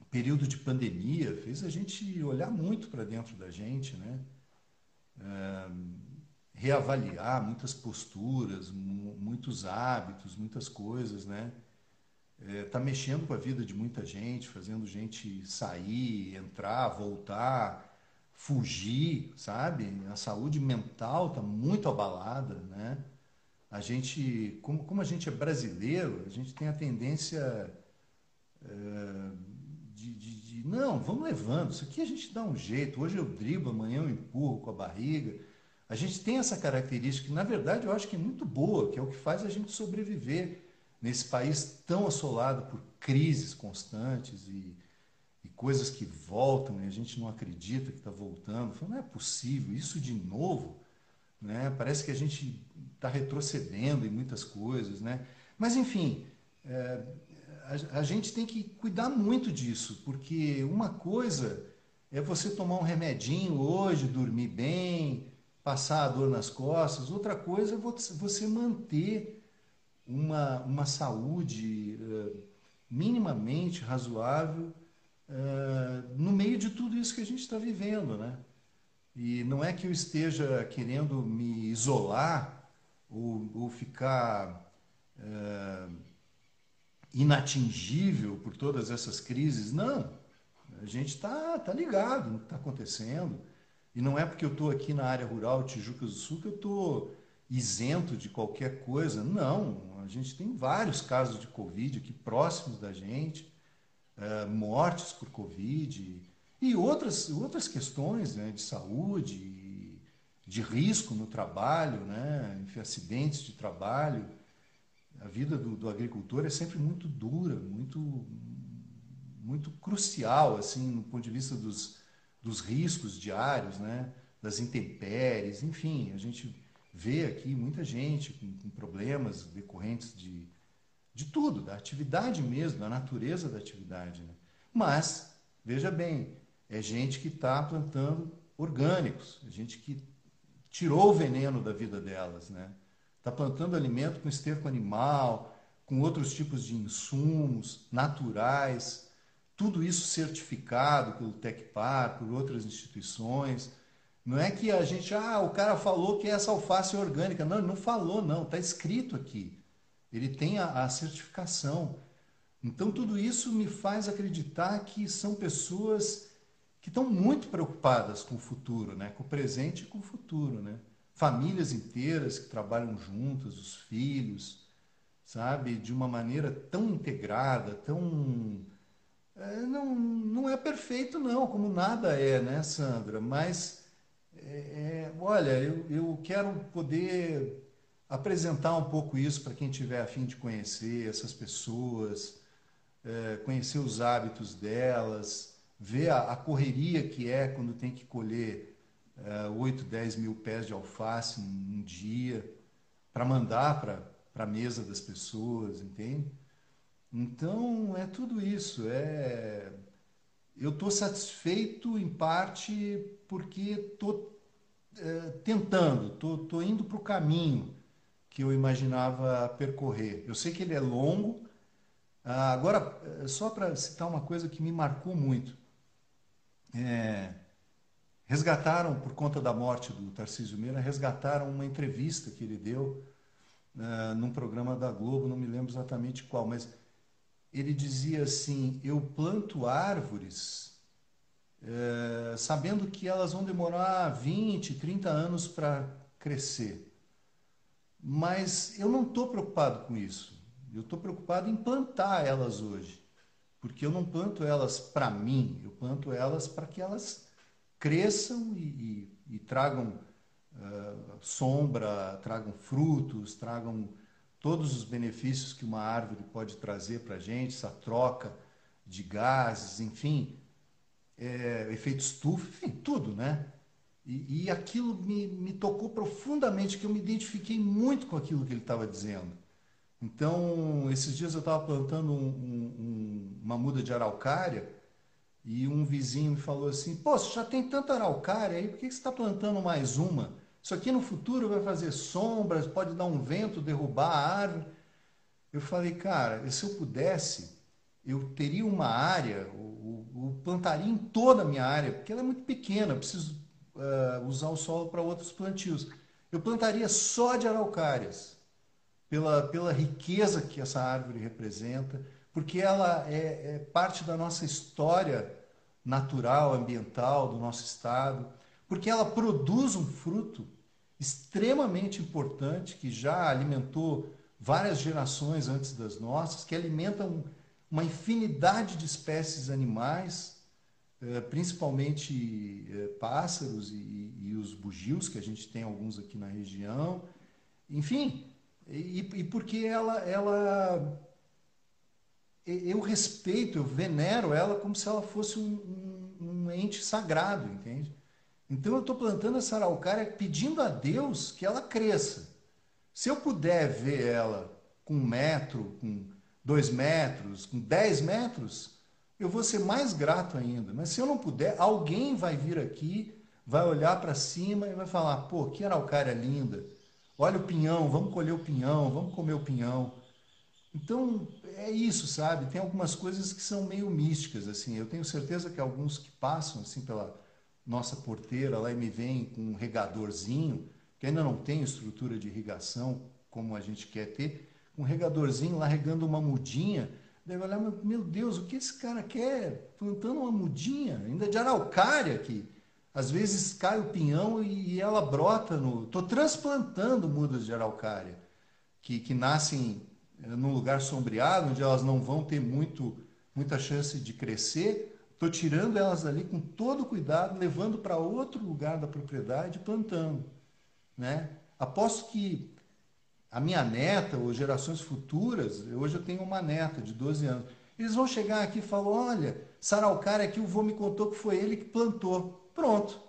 o período de pandemia fez a gente olhar muito para dentro da gente, né? É, reavaliar muitas posturas, muitos hábitos, muitas coisas, né? Está é, mexendo com a vida de muita gente, fazendo gente sair, entrar, voltar, fugir, sabe? A saúde mental está muito abalada, né? A gente, como, como a gente é brasileiro, a gente tem a tendência é, de, de, de, não, vamos levando, isso aqui a gente dá um jeito, hoje eu driblo, amanhã eu empurro com a barriga. A gente tem essa característica que, na verdade, eu acho que é muito boa, que é o que faz a gente sobreviver nesse país tão assolado por crises constantes e, e coisas que voltam e a gente não acredita que está voltando. Fala, não é possível, isso de novo, né? Parece que a gente está retrocedendo em muitas coisas, né? Mas enfim, é, a, a gente tem que cuidar muito disso, porque uma coisa é você tomar um remedinho hoje, dormir bem, passar a dor nas costas, outra coisa é você manter uma, uma saúde uh, minimamente razoável uh, no meio de tudo isso que a gente está vivendo, né? E não é que eu esteja querendo me isolar ou, ou ficar uh, inatingível por todas essas crises, não. A gente está tá ligado no que está acontecendo. E não é porque eu estou aqui na área rural Tijucas do Sul que eu estou isento de qualquer coisa. Não, a gente tem vários casos de Covid aqui próximos da gente, é, mortes por Covid e outras, outras questões né, de saúde, de risco no trabalho, né, acidentes de trabalho. A vida do, do agricultor é sempre muito dura, muito, muito crucial, assim, no ponto de vista dos, dos riscos diários, né, das intempéries, enfim, a gente vê aqui muita gente com, com problemas decorrentes de, de tudo, da atividade mesmo, da natureza da atividade. Né? Mas, veja bem, é gente que está plantando orgânicos, é gente que tirou o veneno da vida delas, né? Está plantando alimento com esterco animal, com outros tipos de insumos naturais, tudo isso certificado pelo Tecpar, por outras instituições. Não é que a gente, ah, o cara falou que essa alface é orgânica. Não, ele não falou, não. Está escrito aqui. Ele tem a, a certificação. Então, tudo isso me faz acreditar que são pessoas que estão muito preocupadas com o futuro, né? com o presente e com o futuro. Né? Famílias inteiras que trabalham juntas, os filhos, sabe? De uma maneira tão integrada, tão. É, não, não é perfeito, não, como nada é, né, Sandra? Mas é, é, olha, eu, eu quero poder apresentar um pouco isso para quem tiver a fim de conhecer essas pessoas, é, conhecer os hábitos delas, ver a, a, correria que é quando tem que colher é, 8, 10 mil pés de alface em um dia para mandar para a mesa das pessoas, entende? Então, é tudo isso. É... Eu estou satisfeito, em parte, porque estou é, tentando, estou indo para o caminho que eu imaginava percorrer. Eu sei que ele é longo. Ah, agora, é, só para citar uma coisa que me marcou muito. É, resgataram, por conta da morte do Tarcísio Meira, resgataram uma entrevista que ele deu uh, num programa da Globo, não me lembro exatamente qual, mas ele dizia assim: Eu planto árvores é, sabendo que elas vão demorar 20, 30 anos para crescer. Mas eu não estou preocupado com isso. Eu estou preocupado em plantar elas hoje. Porque eu não planto elas para mim, eu planto elas para que elas cresçam e, e, e tragam uh, sombra, tragam frutos, tragam todos os benefícios que uma árvore pode trazer para a gente, essa troca de gases, enfim, é, efeito estufa, enfim, tudo, né? E, e aquilo me, me tocou profundamente, que eu me identifiquei muito com aquilo que ele estava dizendo. Então, esses dias eu estava plantando um, um, uma muda de araucária e um vizinho me falou assim: Pô, você já tem tanta araucária aí, por que você está plantando mais uma? Isso aqui no futuro vai fazer sombras, pode dar um vento, derrubar a árvore. Eu falei, cara, se eu pudesse, eu teria uma área, o plantaria em toda a minha área, porque ela é muito pequena, eu preciso uh, usar o solo para outros plantios. Eu plantaria só de araucárias, pela, pela riqueza que essa árvore representa, porque ela é, é parte da nossa história natural, ambiental, do nosso estado, porque ela produz um fruto extremamente importante que já alimentou várias gerações antes das nossas, que alimenta um, uma infinidade de espécies animais, eh, principalmente eh, pássaros e, e, os bugios, que a gente tem alguns aqui na região. Enfim, e, e porque ela, ela. Eu respeito, eu venero ela como se ela fosse um, um, um ente sagrado, entende? Então eu estou plantando essa araucária pedindo a Deus que ela cresça. Se eu puder ver ela com um metro, com dois metros, com dez metros, eu vou ser mais grato ainda. Mas se eu não puder, alguém vai vir aqui, vai olhar para cima e vai falar: pô, que araucária linda. Olha o pinhão, vamos colher o pinhão, vamos comer o pinhão. Então, é isso, sabe? Tem algumas coisas que são meio místicas, assim. Eu tenho certeza que alguns que passam, assim, pela nossa porteira lá e me vêm com um regadorzinho, que ainda não tem estrutura de irrigação como a gente quer ter, um regadorzinho lá regando uma mudinha. Deve olhar, meu Deus, o que esse cara quer? Plantando uma mudinha, ainda de araucária aqui. Às vezes cai o pinhão e, ela brota no. Estou transplantando mudas de araucária, que, que nascem eh, num lugar sombreado, onde elas não vão ter muito, muita chance de crescer. Estou tirando elas dali com todo cuidado, levando para outro lugar da propriedade e plantando. Né? Aposto que a minha neta ou gerações futuras, hoje eu tenho uma neta de 12 anos, eles vão chegar aqui e falar, olha, saraucária aqui, o vô me contou que foi ele que plantou. Pronto.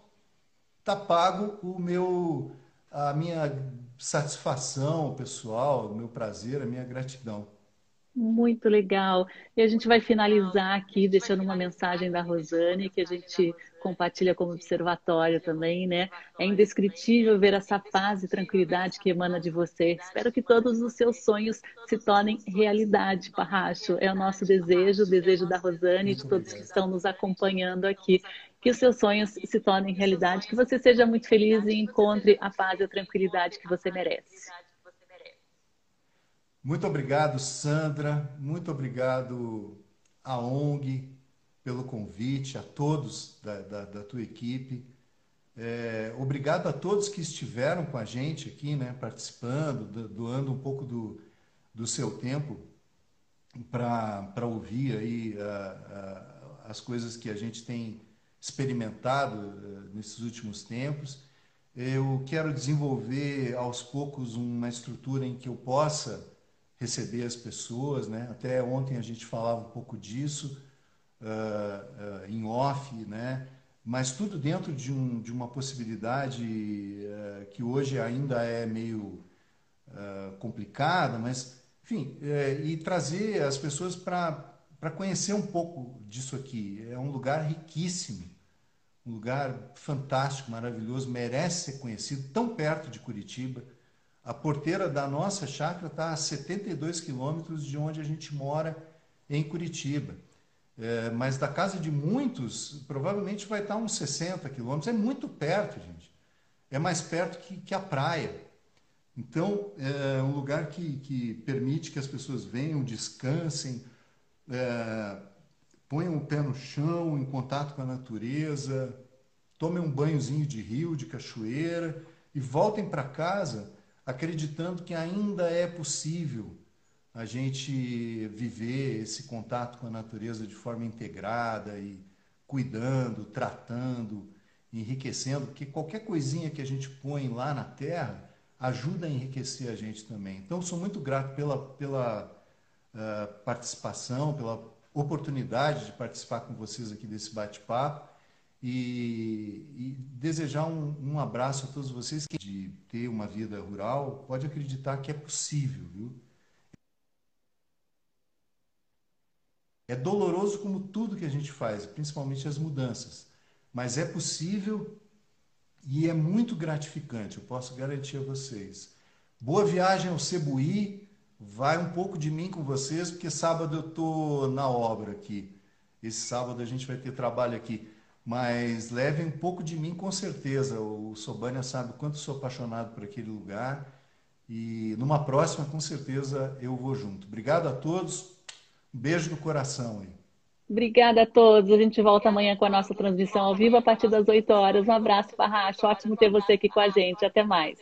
Está pago o meu, a minha satisfação pessoal, o meu prazer, a minha gratidão. Muito legal. E a gente vai finalizar aqui deixando uma mensagem da Rosane que a gente compartilha como observatório também, né? É indescritível ver essa paz e tranquilidade que emana de você. Espero que todos os seus sonhos se tornem realidade, Parracho. É o nosso desejo, o desejo da Rosane e de todos que estão nos acompanhando aqui. Que os seus sonhos se tornem realidade, que você seja muito feliz e encontre a paz e a tranquilidade que você merece. Muito obrigado, Sandra. Muito obrigado a ONG pelo convite, a todos da, da, da tua equipe. É, obrigado a todos que estiveram com a gente aqui, né, participando, doando um pouco do, do seu tempo para ouvir aí a, a, as coisas que a gente tem experimentado uh, nesses últimos tempos. Eu quero desenvolver aos poucos uma estrutura em que eu possa receber as pessoas, né? Até ontem a gente falava um pouco disso uh, uh, em off, né? Mas tudo dentro de, um, de uma possibilidade uh, que hoje ainda é meio complicada, mas enfim, e trazer as pessoas para conhecer um pouco disso aqui. É um lugar riquíssimo, um lugar fantástico, maravilhoso, merece ser conhecido, tão perto de Curitiba. A porteira da nossa chácara está a 72 quilômetros de onde a gente mora em Curitiba. É, mas da casa de muitos, provavelmente vai estar uns 60 quilômetros. É muito perto, gente. É mais perto que, que a praia. Então, é um lugar que, que permite que as pessoas venham, descansem, é, ponham o pé no chão, em contato com a natureza, tomem um banhozinho de rio, de cachoeira e voltem para casa acreditando que ainda é possível a gente viver esse contato com a natureza de forma integrada e cuidando, tratando, enriquecendo, porque qualquer coisinha que a gente põe lá na terra ajuda a enriquecer a gente também. Então, sou muito grato pela, pela uh, participação, pela oportunidade de participar com vocês aqui desse bate-papo e, e desejar um, um, abraço a todos vocês que de ter uma vida rural pode acreditar que é possível, viu? É doloroso como tudo que a gente faz, principalmente as mudanças, mas é possível e é muito gratificante, eu posso garantir a vocês. Boa viagem ao Cebuí, vai um pouco de mim com vocês, porque sábado eu tô na obra aqui. Esse sábado a gente vai ter trabalho aqui. Mas levem um pouco de mim com certeza. O Sobânia sabe o quanto sou apaixonado por aquele lugar. E numa próxima, com certeza, eu vou junto. Obrigado a todos. Um beijo no coração aí. Obrigada a todos. A gente volta amanhã com a nossa transmissão ao vivo a partir das 8 horas. Um abraço, Parracho. Ótimo ter você aqui com a gente. Até mais.